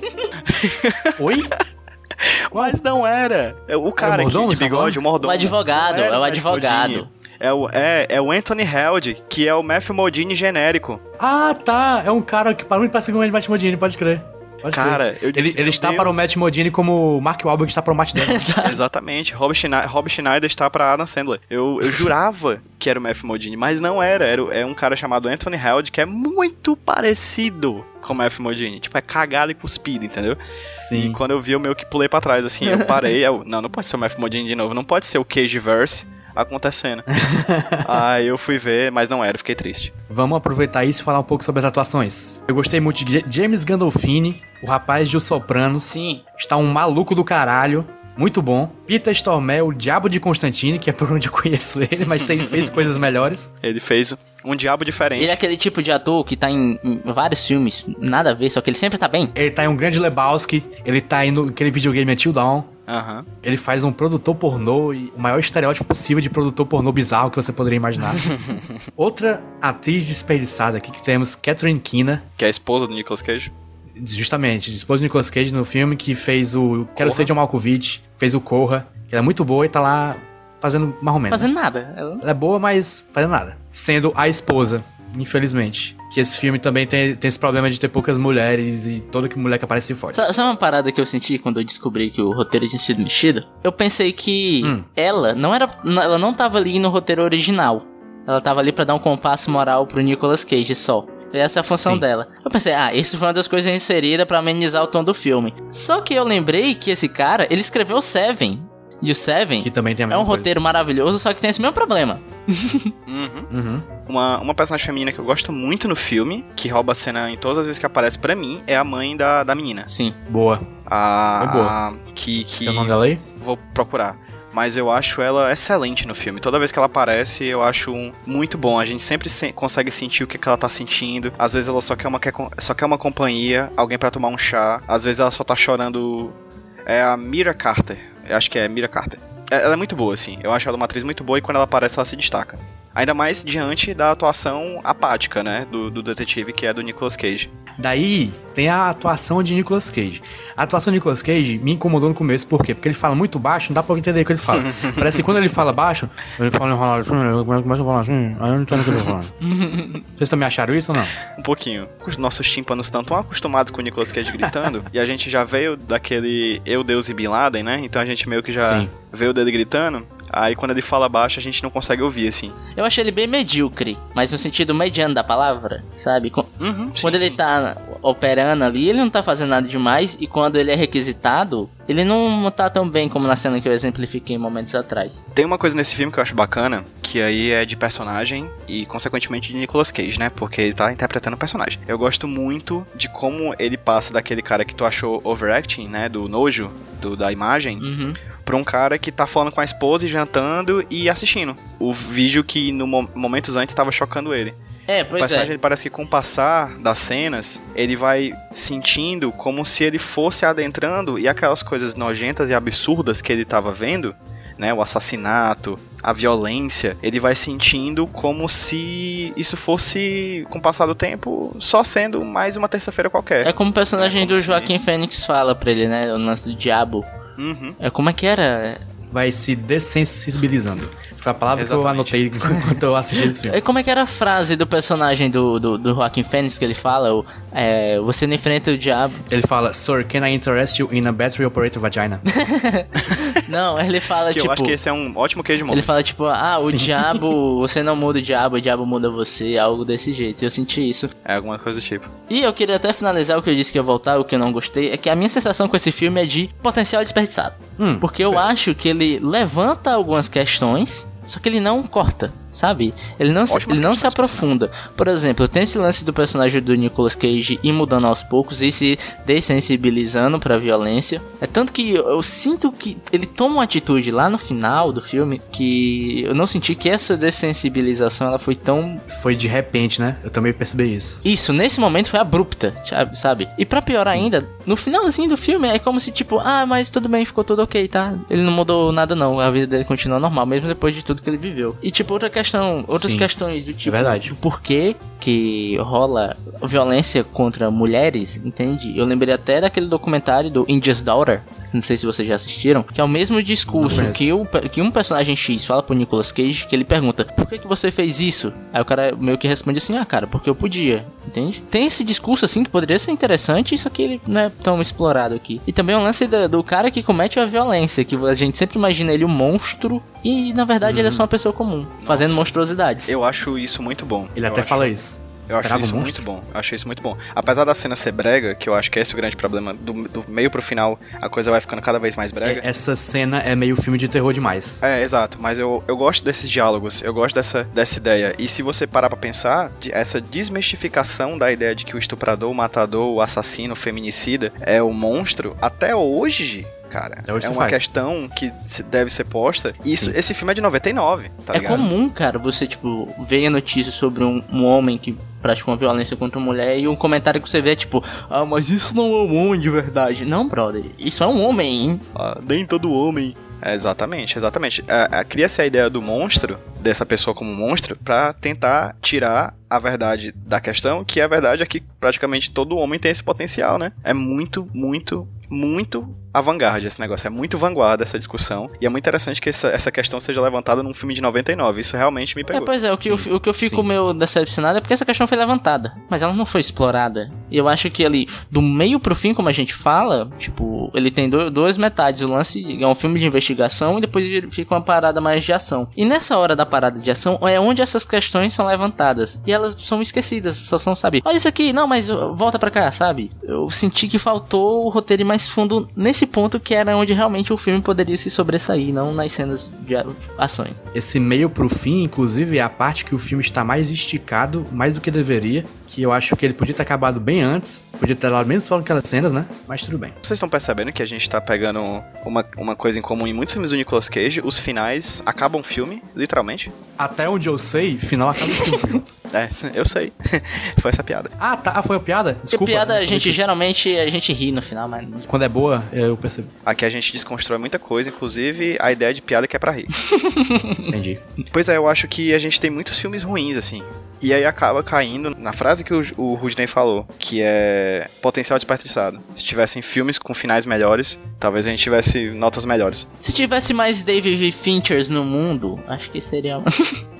Oi? Mas não era. É o cara aqui mordomo, de você tá bigode, o mordomo. O advogado, era é o Matthew advogado. Modine. É o, é, é o Anthony Held, que é o Matthew Modine genérico. Ah, tá. É um cara que para muito parecido com o Matt Modini, pode crer. Pode Cara, eu disse, Ele, ele está Deus. para o Matt Modini como o Mark Wahlberg está para o Matt Damon. Exatamente. Rob Schneider, Rob Schneider está pra Adam Sandler. Eu, eu jurava que era o Matthew Modine, mas não era. Era é um cara chamado Anthony Held, que é muito parecido com o Matthew Modine. Tipo, é cagado e cuspido, entendeu? E Sim. quando eu vi, eu meio que pulei pra trás, assim. Eu parei, eu, não, não pode ser o Matthew Modine de novo. Não pode ser o Cageverse acontecendo. Aí eu fui ver, mas não era. Fiquei triste. Vamos aproveitar isso e falar um pouco sobre as atuações. Eu gostei muito de James Gandolfini, o rapaz de Os Sopranos. Sim, Está um maluco do caralho. muito bom. Peter Stormare, o Diabo de Constantine, que é por onde eu conheço ele, mas tem fez coisas melhores. Ele fez um diabo diferente. Ele é aquele tipo de ator que tá em, em vários filmes, nada a ver, só que ele sempre tá bem. Ele tá em um grande Lebowski, ele tá no aquele videogame Until Dawn. Aham. Ele faz um produtor pornô e o maior estereótipo possível de produtor pornô bizarro que você poderia imaginar. Outra atriz desperdiçada aqui que temos Catherine Keener, Que é a esposa do Nicolas Cage. justamente, esposa de Nicolas Cage no filme que fez o Quero Corra. Ser John Malkovich, fez o Corra. Ela é muito boa e tá lá fazendo marromeno. Fazendo nada. Ela- Ela é boa, mas fazendo nada. Sendo a esposa, infelizmente. Que esse filme também tem, tem esse problema de ter poucas mulheres e toda que mulher que aparece forte. Sa- Sabe uma parada que eu senti quando eu descobri que o roteiro tinha sido mexido? Eu pensei que Hum. ela não era. Ela não tava ali no roteiro original. Ela tava ali pra dar um compasso moral pro Nicolas Cage só. Essa é a função Sim. dela. Eu pensei, ah, isso foi uma das coisas inseridas pra amenizar o tom do filme. Só que eu lembrei que esse cara, ele escreveu Seven. E o Seven Que também tem é um coisa. roteiro maravilhoso, só que tem esse mesmo problema. Uhum. Uhum. Uma, uma personagem feminina que eu gosto muito no filme, que rouba a cena em todas as vezes que aparece pra mim, é a mãe da, da menina. Sim. Boa. A. É boa. a- que. que Tem o nome dela aí? vou procurar. Mas eu acho ela excelente no filme. Toda vez que ela aparece, eu acho um muito bom. A gente sempre se- consegue sentir o que, que ela tá sentindo. Às vezes ela só quer uma, quer só quer uma companhia, alguém pra tomar um chá. Às vezes ela só tá chorando. É a Mira Carter. Eu acho que é Mira Carter. Ela é muito boa, assim. Eu acho ela uma atriz muito boa e quando ela aparece, ela se destaca. Ainda mais diante da atuação apática, né? Do, do detetive, que é do Nicolas Cage. Daí tem a atuação de Nicolas Cage. A atuação de Nicolas Cage me incomodou no começo, por quê? Porque ele fala muito baixo, não dá pra entender o que ele fala. Parece que quando ele fala baixo, ele fala enrolado começa a falar assim, aí eu não entendo o que ele tá falando. Vocês também acharam isso ou não? Um pouquinho. Os nossos tímpanos estão tão acostumados com o Nicolas Cage gritando, e a gente já veio daquele Eu, Deus e Bin Laden, né? Então a gente meio que já Sim. veio dele gritando. Aí quando ele fala baixo, a gente não consegue ouvir, assim. Eu achei ele bem medíocre, mas no sentido mediano da palavra, sabe? Uhum, sim, Quando ele sim. tá operando ali, ele não tá fazendo nada demais. E quando ele é requisitado, ele não tá tão bem como na cena que eu exemplifiquei momentos atrás. Tem uma coisa nesse filme que eu acho bacana, que aí é de personagem e, consequentemente, de Nicolas Cage, né? Porque ele tá interpretando o personagem. Eu gosto muito de como ele passa daquele cara que tu achou overacting, né? Do nojo, do, da imagem, Uhum. Pra um cara que tá falando com a esposa e jantando e assistindo. O vídeo que, no mo- momentos antes, tava chocando ele. É, O pois personagem é. parece que com o passar das cenas, ele vai sentindo como se ele fosse adentrando e aquelas coisas nojentas e absurdas que ele tava vendo, né, o assassinato, a violência, ele vai sentindo como se isso fosse, com o passar do tempo, só sendo mais uma terça-feira qualquer. É como o personagem É como do Joaquim Fênix fala pra ele, né? O lance do diabo. Uhum. É como é que era? Vai se dessensibilizando. Foi a palavra que eu Exatamente. anotei enquanto eu assisti esse filme. É como é que era a frase do personagem do, do, do Joaquim Fênix que ele fala? O, é, você não enfrenta o diabo. Ele fala, Sir, can I interest you in a battery operated vagina? Não, ele fala Que tipo. eu acho que esse é um ótimo queijo Ele fala tipo, ah, o Sim. diabo, você não muda o diabo, o diabo muda você, algo desse jeito. Eu senti isso. É alguma coisa do tipo. E eu queria até finalizar o que eu disse que ia voltar, o que eu não gostei, é que a minha sensação com esse filme é de potencial desperdiçado. Hum, Porque eu acho que ele levanta algumas questões, só que ele não corta, sabe? Ele não, se, ele não se aprofunda. Por exemplo, tem esse lance do personagem do Nicolas Cage ir mudando aos poucos e se dessensibilizando pra violência. É tanto que eu, eu sinto que ele toma uma atitude lá no final do filme que eu não senti que essa dessensibilização ela foi tão foi de repente, né? Eu também percebi isso. isso, nesse momento foi abrupta, sabe? E pra piorar ainda, no finalzinho do filme é como se tipo, ah, mas tudo bem, ficou tudo ok, tá? Ele não mudou nada não, a vida dele continua normal, mesmo depois de tudo que ele viveu. E tipo, outra questão, outras Sim. questões do tipo, verdade. por que que rola violência contra mulheres, entende? Eu lembrei até daquele documentário do India's Daughter, não sei se vocês já assistiram, que é o mesmo discurso que, o, que um personagem X fala pro Nicolas Cage, que ele pergunta, por que que você fez isso? Aí o cara meio que responde assim, ah cara, porque eu podia, entende? Tem esse discurso assim que poderia ser interessante, só que ele não é tão explorado aqui. E também o lance da- do cara que comete a violência, que a gente sempre imagina ele um monstro, e na verdade ele é só uma pessoa comum, fazendo monstruosidades. Eu acho isso muito bom. Ele Eu até acho. fala isso. Eu acho isso um muito bom. Eu achei isso muito bom. Apesar da cena ser brega, que eu acho que esse é o grande problema, do, do meio pro final a coisa vai ficando cada vez mais brega. É, Essa cena é meio filme de terror demais. É, exato, mas eu, eu gosto desses diálogos, eu gosto dessa, dessa ideia. E se você parar pra pensar, essa desmistificação da ideia de que o estuprador, o matador, o assassino, o feminicida é o monstro, até hoje cara. É se uma faz. questão que se- deve ser posta. Isso, Sim. esse filme é de 99, tá é ligado? comum, cara, você, tipo, ver a notícia sobre um, um homem que praticou uma violência contra uma mulher e um comentário que você vê é tipo, ah, mas isso não é um homem de verdade. Não, brother, isso é um homem, hein? Ah, nem todo homem. É, exatamente, exatamente. É, é, Cria-se a ideia do monstro, dessa pessoa como monstro, pra tentar tirar a verdade da questão, que a verdade é que praticamente todo homem tem esse potencial, né? É muito, muito, muito avant-garde esse negócio. É muito vanguarda essa discussão. E é muito interessante que essa, essa questão seja levantada num filme de 99. Isso realmente me É, pegou. pois é, o que, eu, Sim, o que eu fico sim. meio decepcionado é porque essa questão foi levantada, mas ela não foi explorada. E eu acho que ali, do meio pro fim, como a gente fala, tipo, ele tem do, duas metades. O lance é um filme de investigação e depois fica uma parada mais de ação. E nessa hora da parada de ação é onde essas questões são levantadas. E elas são esquecidas, só são, sabe? Olha isso aqui, não, mas volta pra cá, sabe? Eu senti que faltou o roteiro ir mais fundo nesse ponto que era onde realmente o filme poderia se sobressair, não nas cenas de ações. Esse meio pro fim, inclusive, é a parte que o filme está mais esticado, mais do que deveria. Que eu acho que ele podia ter acabado bem antes. Podia ter dado menos falando aquelas cenas, né? Mas tudo bem. Vocês estão percebendo que a gente tá pegando uma, uma coisa em comum em muitos filmes do Nicolas Cage? Os finais acabam o filme, literalmente. Até onde eu sei, final acaba o filme. É, eu sei. Foi essa piada. ah, tá. Ah, foi uma piada? Porque Desculpa. piada não a gente geralmente a gente ri no final, mas que- Quando é boa, eu percebo. Aqui a gente desconstrói muita coisa, inclusive a ideia de piada que é pra rir. Entendi. pois é, eu acho que a gente tem muitos filmes ruins, assim. E aí acaba caindo na frase que o, o Rudney falou, que é potencial desperdiçado. Se tivessem filmes com finais melhores, talvez a gente tivesse notas melhores. se tivesse mais David Finchers no mundo, acho que seria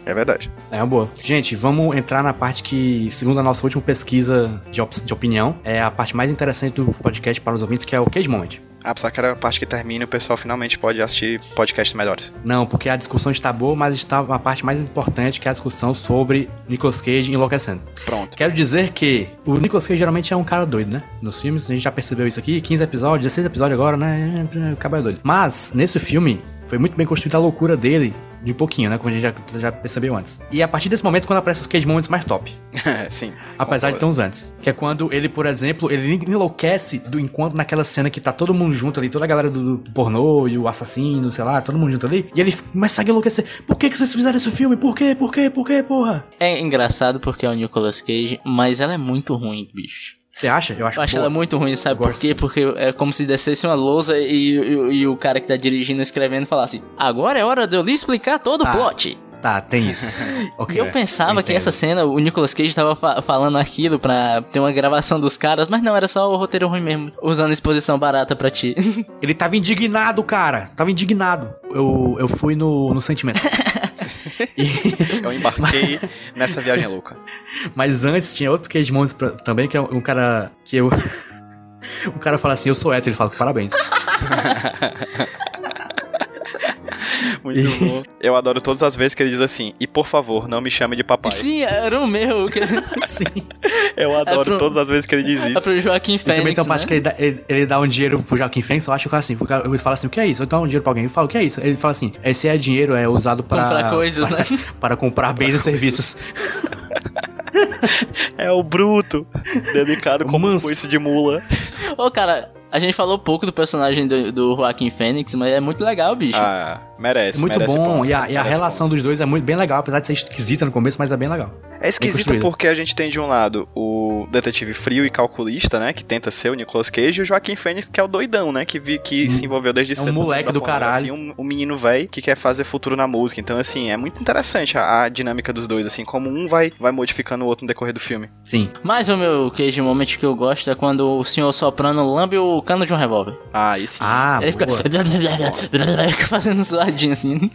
É verdade. É uma boa. Gente, vamos entrar na parte que, segundo a nossa última pesquisa de, op- de opinião, é a parte mais interessante do podcast para os ouvintes, que é o Cage Moment. Pensar que era a parte que termina e o pessoal finalmente pode assistir podcasts melhores. Não, porque a discussão está boa, mas está a parte mais importante, que é a discussão sobre Nicolas Cage enlouquecendo. Pronto. Quero dizer que o Nicolas Cage geralmente é um cara doido, né? Nos filmes, a gente já percebeu isso aqui, 15 episódios, 16 episódios agora, né? Acaba doido. Mas, nesse filme, foi muito bem construída a loucura dele, de pouquinho, né? Como a gente já, já percebeu antes. E a partir desse momento quando aparecem os Cage Moments mais top. Sim. Apesar de ter uns antes. Que é quando ele, por exemplo, ele enlouquece do encontro naquela cena que tá todo mundo junto ali, toda a galera do, do pornô e o assassino, sei lá, todo mundo junto ali. E ele começa a enlouquecer. Por que, que vocês fizeram esse filme? Por quê? Por quê? Por quê, porra? É engraçado porque é o Nicolas Cage, mas ela é muito ruim, bicho. Você acha? Eu acho Eu acho boa. ela muito ruim, sabe Eu por quê? Porque é como se descesse uma lousa e, e- e o cara que tá dirigindo, escrevendo, falasse: Agora é hora de eu lhe explicar todo o Ah, plot. Tá, tem isso. Ok, E eu pensava que entendo. essa cena, o Nicolas Cage tava fa- falando aquilo pra ter uma gravação dos caras, mas não, era só o roteiro ruim mesmo, usando exposição barata pra ti. Ele tava indignado, cara. Tava indignado. Eu, eu fui no, no sentimento. E- Eu embarquei nessa viagem louca. mas antes tinha outros Moments pra- também, que é um cara que eu. O cara fala assim, eu sou hétero, ele fala, parabéns. Muito bom. Eu adoro todas as vezes que ele diz assim, e por favor, não me chame de papai. Sim, era o meu. Que... Sim. Eu adoro É pro- todas as vezes que ele diz É isso. pro Joaquim E também Fênix, tem uma parte né? que ele dá, ele, ele dá um dinheiro pro Joaquim Fênix, eu acho que o cara assim, ele fala assim, o que é isso? Eu dou um dinheiro pra alguém, eu falo, o que é isso? Ele fala assim, esse é dinheiro, é usado para... Comprar coisas, né? Para comprar bens e serviços. É o bruto, dedicado como um Manso. coice de mula. Ô, cara, a gente falou pouco do personagem do, do Joaquim Fênix, mas é muito legal, bicho. Ah, merece, É muito merece bom, ponto, e a, e a relação dos dois é muito bem legal, apesar de ser esquisita no começo, mas é bem legal. ponto. É esquisito porque a gente tem de um lado o detetive frio e calculista, né, que tenta ser o Nicolas Cage, e o Joaquim Fênix, que é o doidão, né, que, vi, que se envolveu desde É um cedo. no moleque do caralho. pornografia, Um, um menino velho que quer fazer futuro na música. Então, assim, é muito interessante a, a dinâmica dos dois, assim, como um vai, vai modificando o outro no decorrer do filme. Sim. Mas o meu Cage Moment que eu gosto é quando o senhor soprano lambe o cano de um revólver. Ah, sim. Ah, Ele fica... boa. fica fazendo suadinho assim.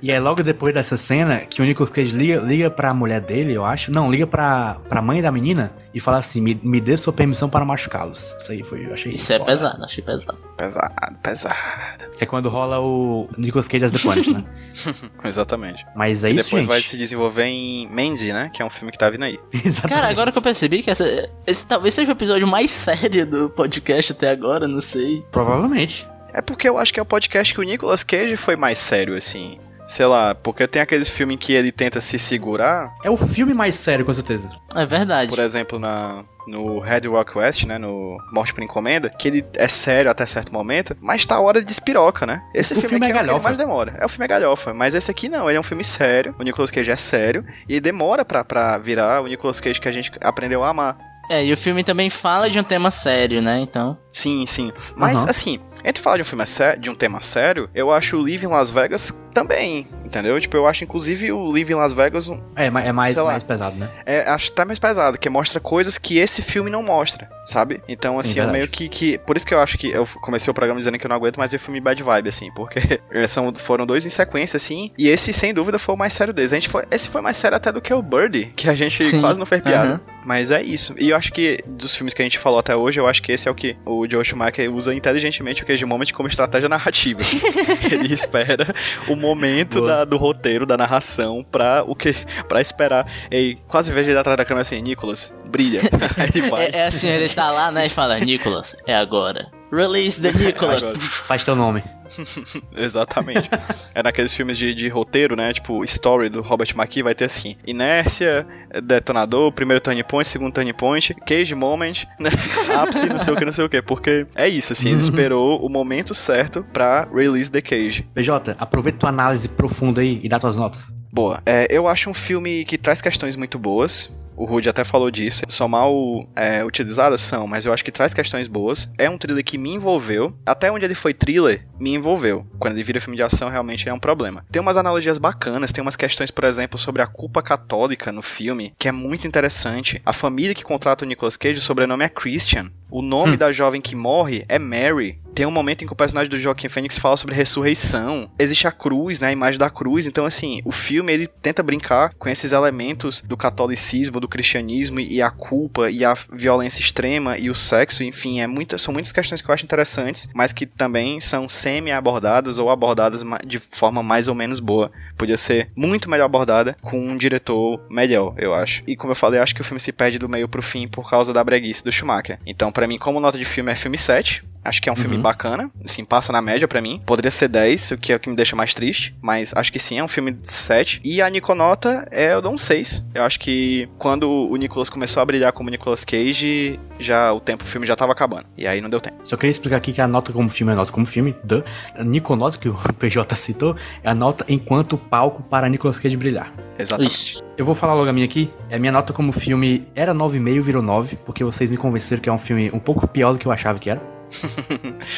E é logo depois dessa cena que o Nicolas Cage liga, liga pra mulher dele, eu acho. Não, liga pra, pra mãe da menina e fala assim: me, me dê sua permissão para machucá-los. Isso aí foi, eu achei. Isso é foda. pesado, achei pesado. Pesado, pesado. É quando rola o Nicolas Cage as The né? Exatamente. Mas é e isso, depois gente. vai se desenvolver em Mandy, né, que é um filme que tá vindo aí. Exatamente. Cara, agora que eu percebi que essa, esse talvez seja o episódio mais sério do podcast até agora, não sei. Provavelmente. É porque eu acho que é o podcast que o Nicolas Cage foi mais sério, assim. Sei lá, porque tem aqueles filmes em que ele tenta se segurar, É o filme mais sério, com certeza. É verdade. por exemplo, na no Red Rock West, né, no Morte por Encomenda, que ele é sério até certo momento, mas tá a hora de despiroca, né? Esse O filme, filme aqui é é o que galhofa. mais demora. É o filme é galhofa, mas esse aqui não, ele é um filme sério, o Nicolas Cage é sério, e demora pra, pra virar o Nicolas Cage que a gente aprendeu a amar. É, e o filme também fala de um tema sério, né? Então. Sim, sim. Mas, Aham. assim, entre falar de um filme sé- de um tema sério, eu acho o Live em Las Vegas também, entendeu? Tipo, eu acho, inclusive, o Live em Las Vegas um, É, é mais, lá. mais pesado, né? é, acho até mais pesado, que mostra coisas que esse filme não mostra, sabe? Então, assim, Sim, eu verdade. meio que, que. Por isso que eu acho que eu comecei o programa dizendo que eu não aguento mais ver filme bad vibe, assim, porque são, foram dois em sequência, assim, e esse, sem dúvida, foi o mais sério deles. A gente foi, esse foi mais sério até do que o Birdie, que a gente Sim, quase não fez piada. aham. Mas é isso. E eu acho que, dos filmes que a gente falou até hoje, eu acho que esse é o que o Joe Schumacher usa inteligentemente o Cage Moment como estratégia narrativa. Ele espera o momento da- do roteiro, da narração, pra o que para esperar. E quase vejo ele atrás da câmera assim, Nicolas, brilha. É, é assim, ele tá lá, né? E fala, Nicholas, é agora. Release the Nicholas. Agora. Faz teu nome. Exatamente. é naqueles filmes de, de roteiro, né? Tipo, Story do Robert McKee vai ter assim: Inércia, detonador, primeiro turn point, segundo turn point, cage moment, né? Ápice, não sei o que, não sei o que. Porque é isso, assim, ele esperou o momento certo pra release the cage. PJ, aproveita tua análise profunda aí e dá tuas notas. Boa. É, eu acho um filme que traz questões muito boas. O Rudy até falou disso. São mal é, utilizadas, são, mas eu acho que traz questões boas. É um thriller que me envolveu. Até onde ele foi thriller, me envolveu. Quando ele vira filme de ação, realmente é um problema. Tem umas analogias bacanas, tem umas questões, por exemplo, sobre a culpa católica no filme, que é muito interessante. A família que contrata o Nicolas Cage, o sobrenome é Christian. O nome da jovem que morre é Mary. Tem um momento em que o personagem do Joaquim Phoenix fala sobre ressurreição. Existe a cruz, né? A imagem da cruz. Então, assim, o filme ele tenta brincar com esses elementos do catolicismo, do cristianismo e a culpa e a violência extrema e o sexo. Enfim, é muita, são muitas questões que eu acho interessantes, mas que também são semi-abordadas ou abordadas de forma mais ou menos boa. Podia ser muito melhor abordada com um diretor melhor, eu acho. E como eu falei, acho que o filme se perde do meio pro fim por causa da breguice do Schumacher. Então, pra mim, como nota de filme é filme 7. Acho que é um filme Uhum. bacana, assim, passa na média pra mim. Poderia ser 10, o que é o que me deixa mais triste, mas acho que sim, é um filme de 7. E a Niconota é, eu dou um 6. Eu acho que quando o Nicolas começou a brilhar como Nicolas Cage, já o tempo, o filme já tava acabando. E aí não deu tempo. Só queria explicar aqui que a nota como filme é a nota como filme. Da a Niconota, que o PJ citou, é a nota enquanto palco para Nicolas Cage brilhar. Exatamente. Isso. Eu vou falar logo a minha aqui. A minha nota como filme era 9,5, virou 9, porque vocês me convenceram que é um filme um pouco pior do que eu achava que era.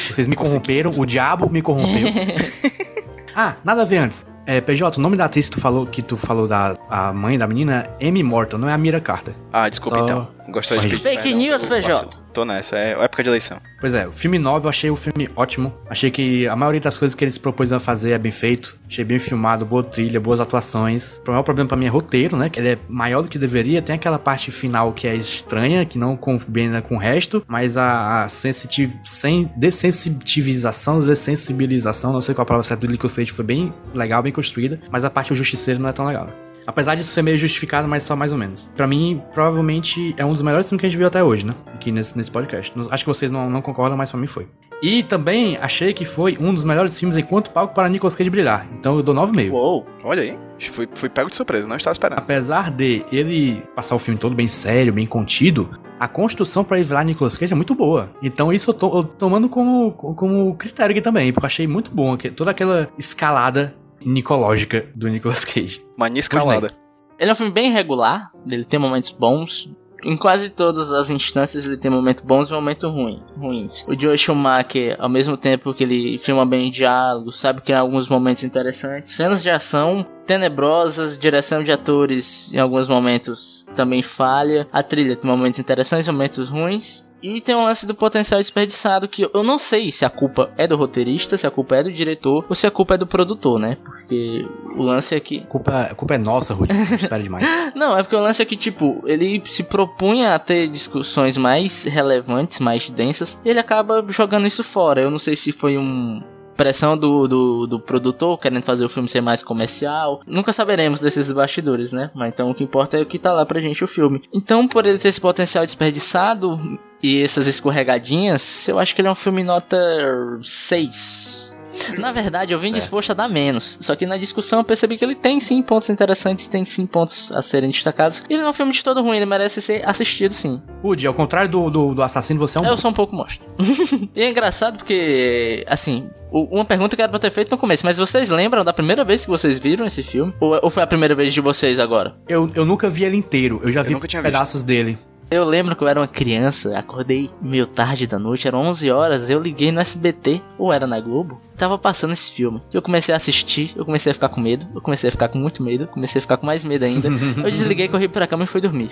Vocês me corromperam, o diabo me corrompeu. ah, nada a ver antes. É, PJ, o nome da atriz que tu falou, que tu falou da a mãe da menina é Amy Morton, não é a Mira Carter. Ah, desculpa Só- então. Gostaria de Fake news, PJ. Tô nessa, é época de eleição. Pois é, o filme 9 eu achei o filme ótimo. Achei que a maioria das coisas que eles propôs a fazer é bem feito. Achei bem filmado, boa trilha, boas atuações. O maior problema pra mim é roteiro, né? Que ele é maior do que deveria. Tem aquela parte final que é estranha, que não combina com o resto. Mas a, a sensitiv... sem... dessensitivização, dessensibilização, não sei qual a palavra certa do Cage, foi bem legal, bem construída. Mas a parte do justiceiro não é tão legal. né? Apesar disso ser meio justificado, mas só mais ou menos. Pra mim, provavelmente é um dos melhores filmes que a gente viu até hoje, né? Aqui nesse, nesse podcast. Acho que vocês não, não concordam, mas pra mim foi. E também achei que foi um dos melhores filmes enquanto palco para Nicolas Cage brilhar. Então eu dou 9,5. Uou, olha aí. Fui, fui pego de surpresa, não estava esperando. Apesar de ele passar o filme todo bem sério, bem contido, a construção pra ele virar Nicolas Cage é muito boa. Então isso eu tô eu tô tomando como, como critério aqui também, porque eu achei muito bom toda aquela escalada nicológica do Nicolas Cage. Mania escalada. Ele é um filme bem regular, ele tem momentos bons. Em quase todas as instâncias ele tem momentos bons e momentos ruim, ruins. O Joe Schumacher, ao mesmo tempo que ele filma bem diálogos, sabe que em alguns momentos interessantes, cenas de ação tenebrosas, direção de atores em alguns momentos também falha, a trilha tem momentos interessantes e momentos ruins. E tem um lance do potencial desperdiçado que eu não sei se a culpa é do roteirista, se a culpa é do diretor ou se a culpa é do produtor, né? Porque o lance é que culpa, a culpa é nossa, Rudy. Espera demais. não, é porque o lance é que, tipo, ele se propunha a ter discussões mais relevantes, mais densas, e ele acaba jogando isso fora. Eu não sei se foi um. Pressão do, do, do produtor querendo fazer o filme ser mais comercial. Nunca saberemos desses bastidores, né? Mas então o que importa é o que tá lá pra gente o filme. Então, por ele ter esse potencial desperdiçado e essas escorregadinhas, eu acho que ele é um filme nota 6. Na verdade, eu vim disposto a dar menos. Só que na discussão eu percebi que ele tem sim pontos interessantes, tem sim pontos a serem destacados. Ele não é um filme de todo ruim, ele merece ser assistido sim. Woody, ao contrário do, do, do assassino, você é um. Eu sou um pouco monstro. e é engraçado porque, assim, uma pergunta que era pra ter feito no começo, mas vocês lembram da primeira vez que vocês viram esse filme? Ou, ou foi a primeira vez de vocês agora? Eu, eu nunca vi ele inteiro, eu já vi nunca tinha visto. pedaços dele. Eu lembro que eu era uma criança, acordei meio tarde da noite, eram 11 horas, eu liguei no SBT, ou era na Globo, tava passando esse filme. Eu comecei a assistir, eu comecei a ficar com medo, eu comecei a ficar com muito medo, comecei a ficar com mais medo ainda. eu desliguei, corri pra cama e fui dormir.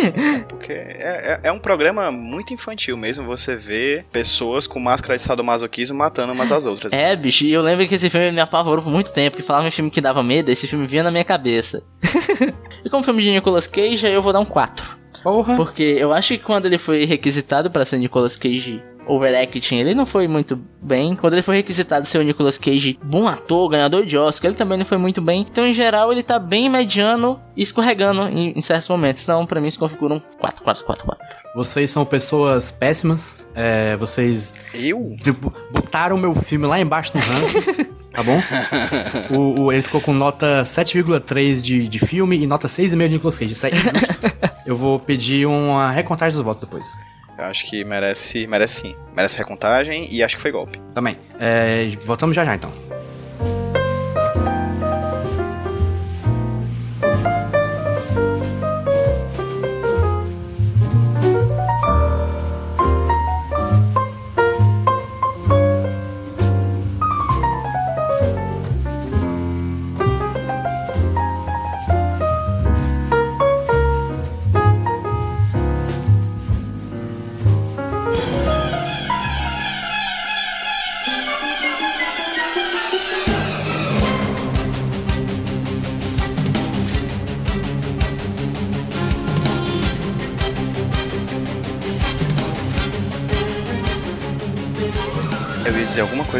Porque é, é, é um programa muito infantil mesmo, você vê pessoas com máscara de sadomasoquismo matando umas às outras. É, bicho, e eu lembro que esse filme me apavorou por muito tempo, que falava em filme que dava medo, esse filme vinha na minha cabeça. e como filme de Nicolas Cage, aí eu vou dar um 4. Porra. Porque eu acho que quando ele foi requisitado pra ser Nicolas Cage overacting, ele não foi muito bem. Quando ele foi requisitado ser o Nicolas Cage bom ator, ganhador de Oscar, ele também não foi muito bem. Então, em geral, ele tá bem mediano e escorregando em, em certos momentos. Então, pra mim, isso configura um 4, 4, 4, 4. Vocês são pessoas péssimas. É, vocês Eu? tipo, botaram meu filme lá embaixo no ranking. Tá bom? O, o- ele ficou com nota 7,3 de, de filme e nota 6,5 de Nicolas Cage. Isso é injusto. Eu vou pedir uma recontagem dos votos depois. Eu acho que merece, merece sim. Merece recontagem e acho que foi golpe. Também. É, voltamos já já então.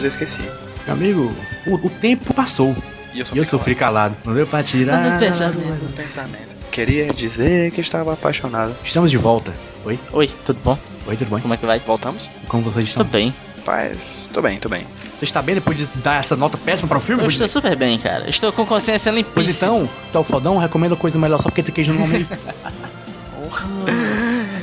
Dizer e eu esqueci. Meu amigo, o, o tempo passou. E eu E eu sofri calado. Não deu pra tirar. Mas no pensamento. calado. pensamento. Queria dizer que estava apaixonado. Estamos de volta. Oi? Oi, tudo bom? Oi, tudo bem? Como é que vai? Voltamos? Como vocês estão? bem. Paz, tô bem, tô bem. Você está bem depois de dar essa nota péssima para o filme? Eu estou super bem, cara. Estou com consciência Pois limpíssima. então, tu é o fodão, recomenda coisa melhor só porque tem queijo no nome.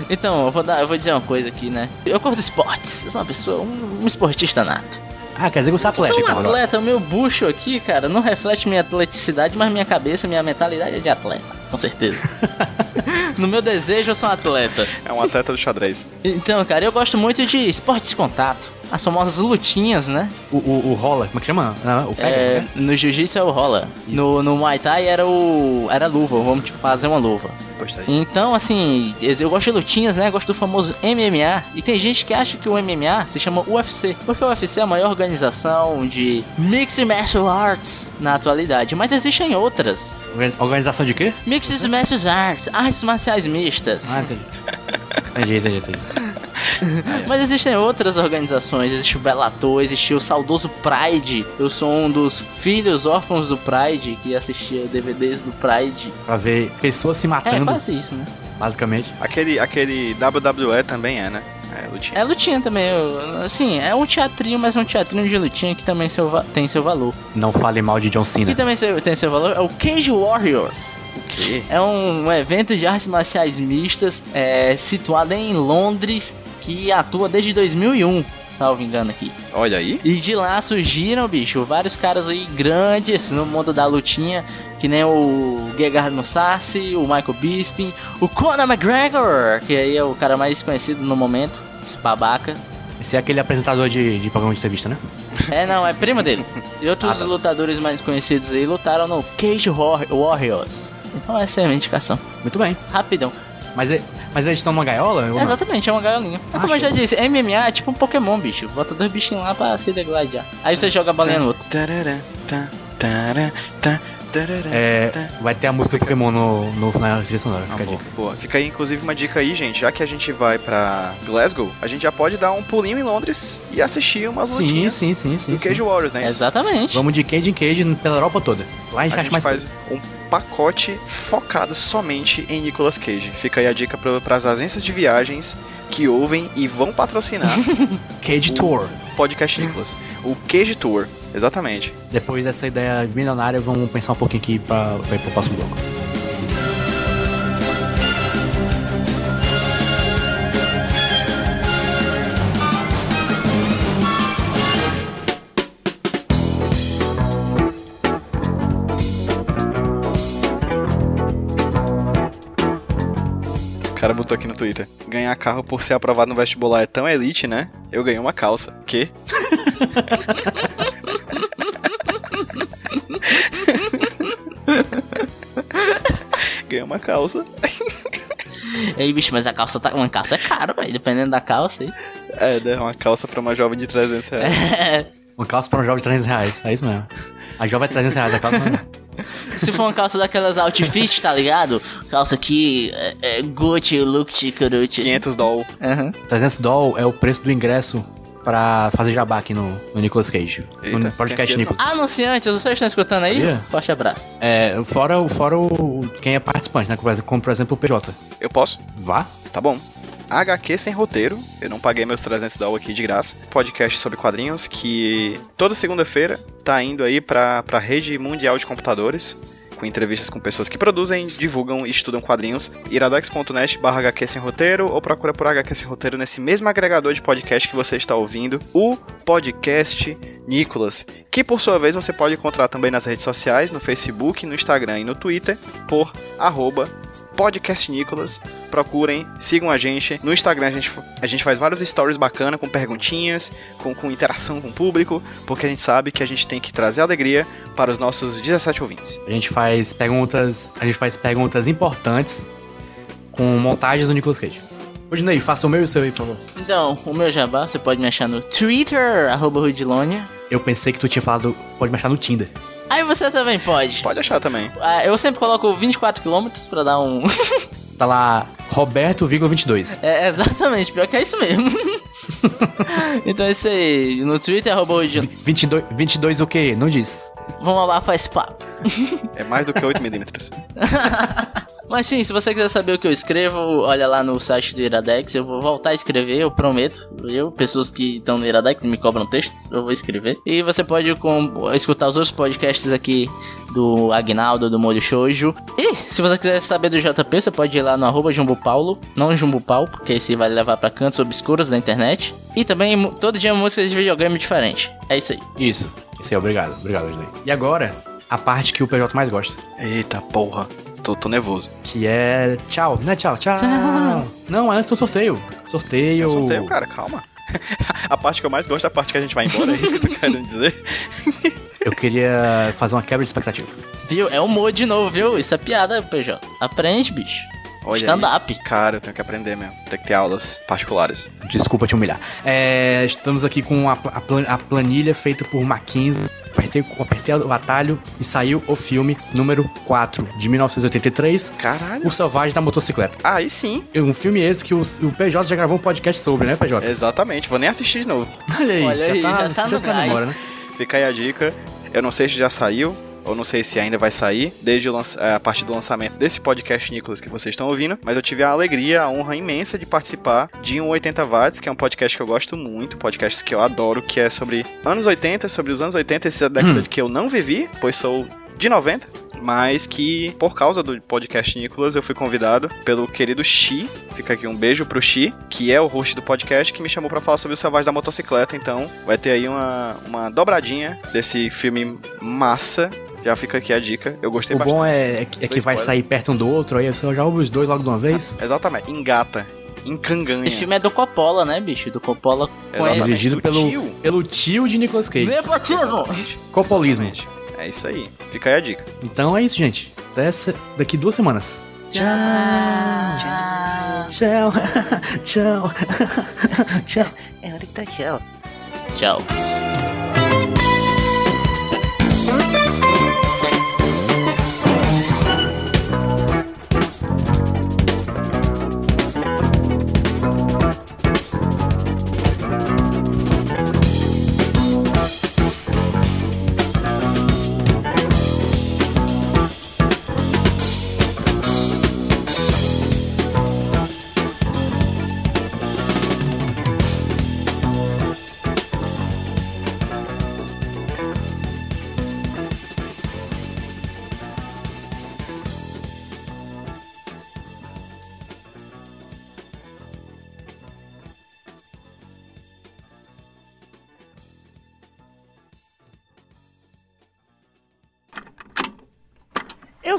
Então, eu vou, dar, eu vou dizer uma coisa aqui, né? Eu curto esportes. Eu sou uma pessoa, um, um esportista nato. Ah, quer dizer que você é Eu sou um então, agora. atleta, o meu bucho aqui, cara, não reflete minha atleticidade, mas minha cabeça, minha mentalidade é de atleta, com certeza. no meu desejo, eu sou um atleta. É um atleta do xadrez. Então, cara, eu gosto muito de esportes de contato. As famosas lutinhas, né? O, o, o rola, como é que chama? Ah, o pega, É, né? no jiu-jitsu é o rola. No, no Muay Thai era o. Era luva, vamos tipo, fazer uma luva. Gostei. Então, assim, eu gosto de lutinhas, né? Gosto do famoso MMA. E tem gente que acha que o MMA se chama UFC. Porque o UFC é a maior organização de Mixed Martial Arts na atualidade. Mas existem outras. Organ- Organização de quê? Mixed Martial Arts, artes marciais mistas. Ah, entendi. entendi, entendi, entendi. Mas existem outras organizações, existe o Bellator, existe o saudoso Pride. Eu sou um dos filhos órfãos do Pride que assistia DVDs do Pride. Pra ver pessoas se É, matando, quase isso, né? basicamente. Aquele, aquele WWE também é, né? É, lutinha. É lutinha também, eu- assim, é um teatrinho, mas é um teatrinho de lutinha que também seu tem seu valor. Não fale mal de John Cena. E também seu- tem seu valor é o Cage Warriors. O quê? É um, um evento de artes marciais mistas, é, situado em Londres, que atua desde 2001, salvo engano aqui. Olha aí. E de lá surgiram, bicho, vários caras aí grandes no mundo da lutinha, que nem o Gegard Mousasi, o Michael Bisping, o Conor McGregor, que aí é o cara mais conhecido no momento, esse babaca. Esse é aquele apresentador de, de programa de entrevista, né? É, não, é primo dele. E outros Ah, tá. lutadores mais conhecidos aí lutaram no Cage War- Warriors. Então essa é a minha indicação. Muito bem. Rapidão. Mas, é- mas eles estão numa gaiola? Exatamente, é uma gaiolinha. Mas Ah, como eu já disse, MMA é tipo um Pokémon, bicho. Bota dois bichinhos lá pra se degladiar. Aí você joga a bolinha no outro. Tarará, tá, tá, tarará, É, tá. vai ter a música Pokémon no, no final da trilha sonora. Ah, Fica a boa, dica. boa. Fica aí, inclusive, uma dica aí, gente. Já que a gente vai pra Glasgow, a gente já pode dar um pulinho em Londres e assistir umas Sim, lutinhas sim, sim, sim. do sim. Cage Warriors, né? Isso? Exatamente. Vamos de cage em cage pela Europa toda. Lá a gente A acha gente mais faz um, pacote focado somente em Nicolas Cage. Fica aí a dica para as agências de viagens que ouvem e vão patrocinar Cage Tour. o podcast Nicolas. O Cage Tour, exatamente. Depois dessa ideia milionária, vamos pensar um pouquinho aqui pra ir pro próximo bloco. Botou aqui no Twitter. Ganhar carro por ser aprovado no vestibular é tão elite, né? Eu ganhei uma calça. Que? ganhei uma calça. Ei, bicho, mas a calça tá. Uma calça é cara, velho. Dependendo da calça aí. É, né? Uma calça pra uma jovem de 300 reais. Uma calça pra um jovem de 300 reais. É isso mesmo. A jovem é 300 reais, a calça não é. Se for uma calça daquelas outfit, tá ligado? Calça aqui, é, é Gucci, Luke, Kuruchi. 500 doll. Aham. 300 doll é o preço do ingresso pra fazer jabá aqui no, no Nicolas Cage. Eita, no podcast Nicolas. Anunciantes, vocês estão escutando aí? Sabia? Forte abraço. É, fora, o- fora o, quem é participante, né? Como, como, por exemplo o PJ. Eu posso? Vá. Tá bom. HQ sem roteiro, eu não paguei meus 300 doll aqui de graça. Podcast sobre quadrinhos que toda segunda-feira tá indo aí pra, pra rede mundial de computadores. Com entrevistas com pessoas que produzem, divulgam e estudam quadrinhos. iradex.net barra HQ sem roteiro ou procura por HQ sem roteiro nesse mesmo agregador de podcast que você está ouvindo, o podcast Nicolas. Que por sua vez você pode encontrar também nas redes sociais, no Facebook, no Instagram e no Twitter, por arroba Podcast Nicolas. Procurem, sigam a gente. No Instagram a gente, a gente faz vários stories bacana com perguntinhas, com, com interação com o público, porque a gente sabe que a gente tem que trazer alegria para os nossos 17 ouvintes. A gente faz perguntas. A gente faz perguntas importantes com montagens do Nicolas Cage. Hoje, Ney, faça o meu e o seu aí, por favor. Então, o meu jabá, você pode me achar no Twitter, arroba Rudilonia. Eu pensei que tu tinha falado, pode me achar no Tinder. Aí você também pode. Pode achar também. Ah, eu sempre coloco 24km pra dar um. Tá lá, Roberto,22. é, exatamente, pior que é isso mesmo. então é isso aí. No Twitter, arroba Rudilonia. 22, 22 o quê? Não diz. Vamos lá, faz papo. É mais do que 8 milímetros. Mas sim, se você quiser saber o que eu escrevo, olha lá no site do Iradex. Eu vou voltar a escrever, eu prometo. Eu, pessoas que estão no Iradex e me cobram textos, eu vou escrever. E você pode com- escutar os outros podcasts aqui do Agnaldo, do Molho Shoujo. E se você quiser saber do JP, você pode ir lá no arroba Jumbo Paulo, não Jumbo Pau, porque esse vai levar pra cantos obscuros da internet. E também todo dia músicas de videogame diferente. É isso aí. Isso. Isso aí, obrigado. Obrigado, Ney. E agora, a parte que o PJ mais gosta. Eita porra. Tô, tô nervoso. Que é tchau, né? Tchau, tchau. Tchau. Não, antes do sorteio. Sorteio. Eu sorteio, cara, calma. A parte que eu mais gosto é a parte que a gente vai embora, é isso que eu tô querendo dizer. Eu queria fazer uma quebra de expectativa. Viu? É humor de novo, viu? Isso é piada, PJ. Aprende, bicho. Stand-up. Cara, eu tenho que aprender mesmo. Tem que ter aulas particulares. Desculpa te humilhar. É, estamos aqui com a, a plan- a planilha feita por Mackenzie. Apertei, apertei o atalho e saiu o filme número 4 de 1983, Caralho. O Selvagem da Motocicleta. Aí sim. Um filme esse que o, o PJ já gravou um podcast sobre, né, PJ? Exatamente. Vou nem assistir de novo. Olha aí, Olha aí, já tá no memória, né? Fica aí a dica. Eu não sei se já saiu, ou não sei se ainda vai sair, desde eh, a partir do lançamento desse podcast, Nicolas, que vocês estão ouvindo. Mas eu tive a alegria, a honra imensa de participar de um 80 Watts, que é um podcast que eu gosto muito, podcast que eu adoro, que é sobre anos 80, sobre os anos 80, essa década que eu não vivi, pois sou de 90, mas que por causa do podcast Nicolas eu fui convidado pelo querido Xi, fica aqui um beijo pro Xi, que é o host do podcast, que me chamou pra falar sobre o Selvagem da Motocicleta, então vai ter aí uma, uma dobradinha desse filme massa. Já fica aqui a dica, eu gostei O bastante. bom é, é que, é que vai sair perto um do outro, aí você já ouve os dois logo de uma vez. Exatamente, engata, encanganha. Esse filme é do Coppola, né, bicho? Do Coppola ele. Dirigido do pelo, tio. pelo tio de Nicolas Cage. Nepotismo! Copolismo. É isso aí, fica aí a dica. Então é isso, gente. Até daqui duas semanas. Tchau. Tchau. Tchau. Tchau. Tchau.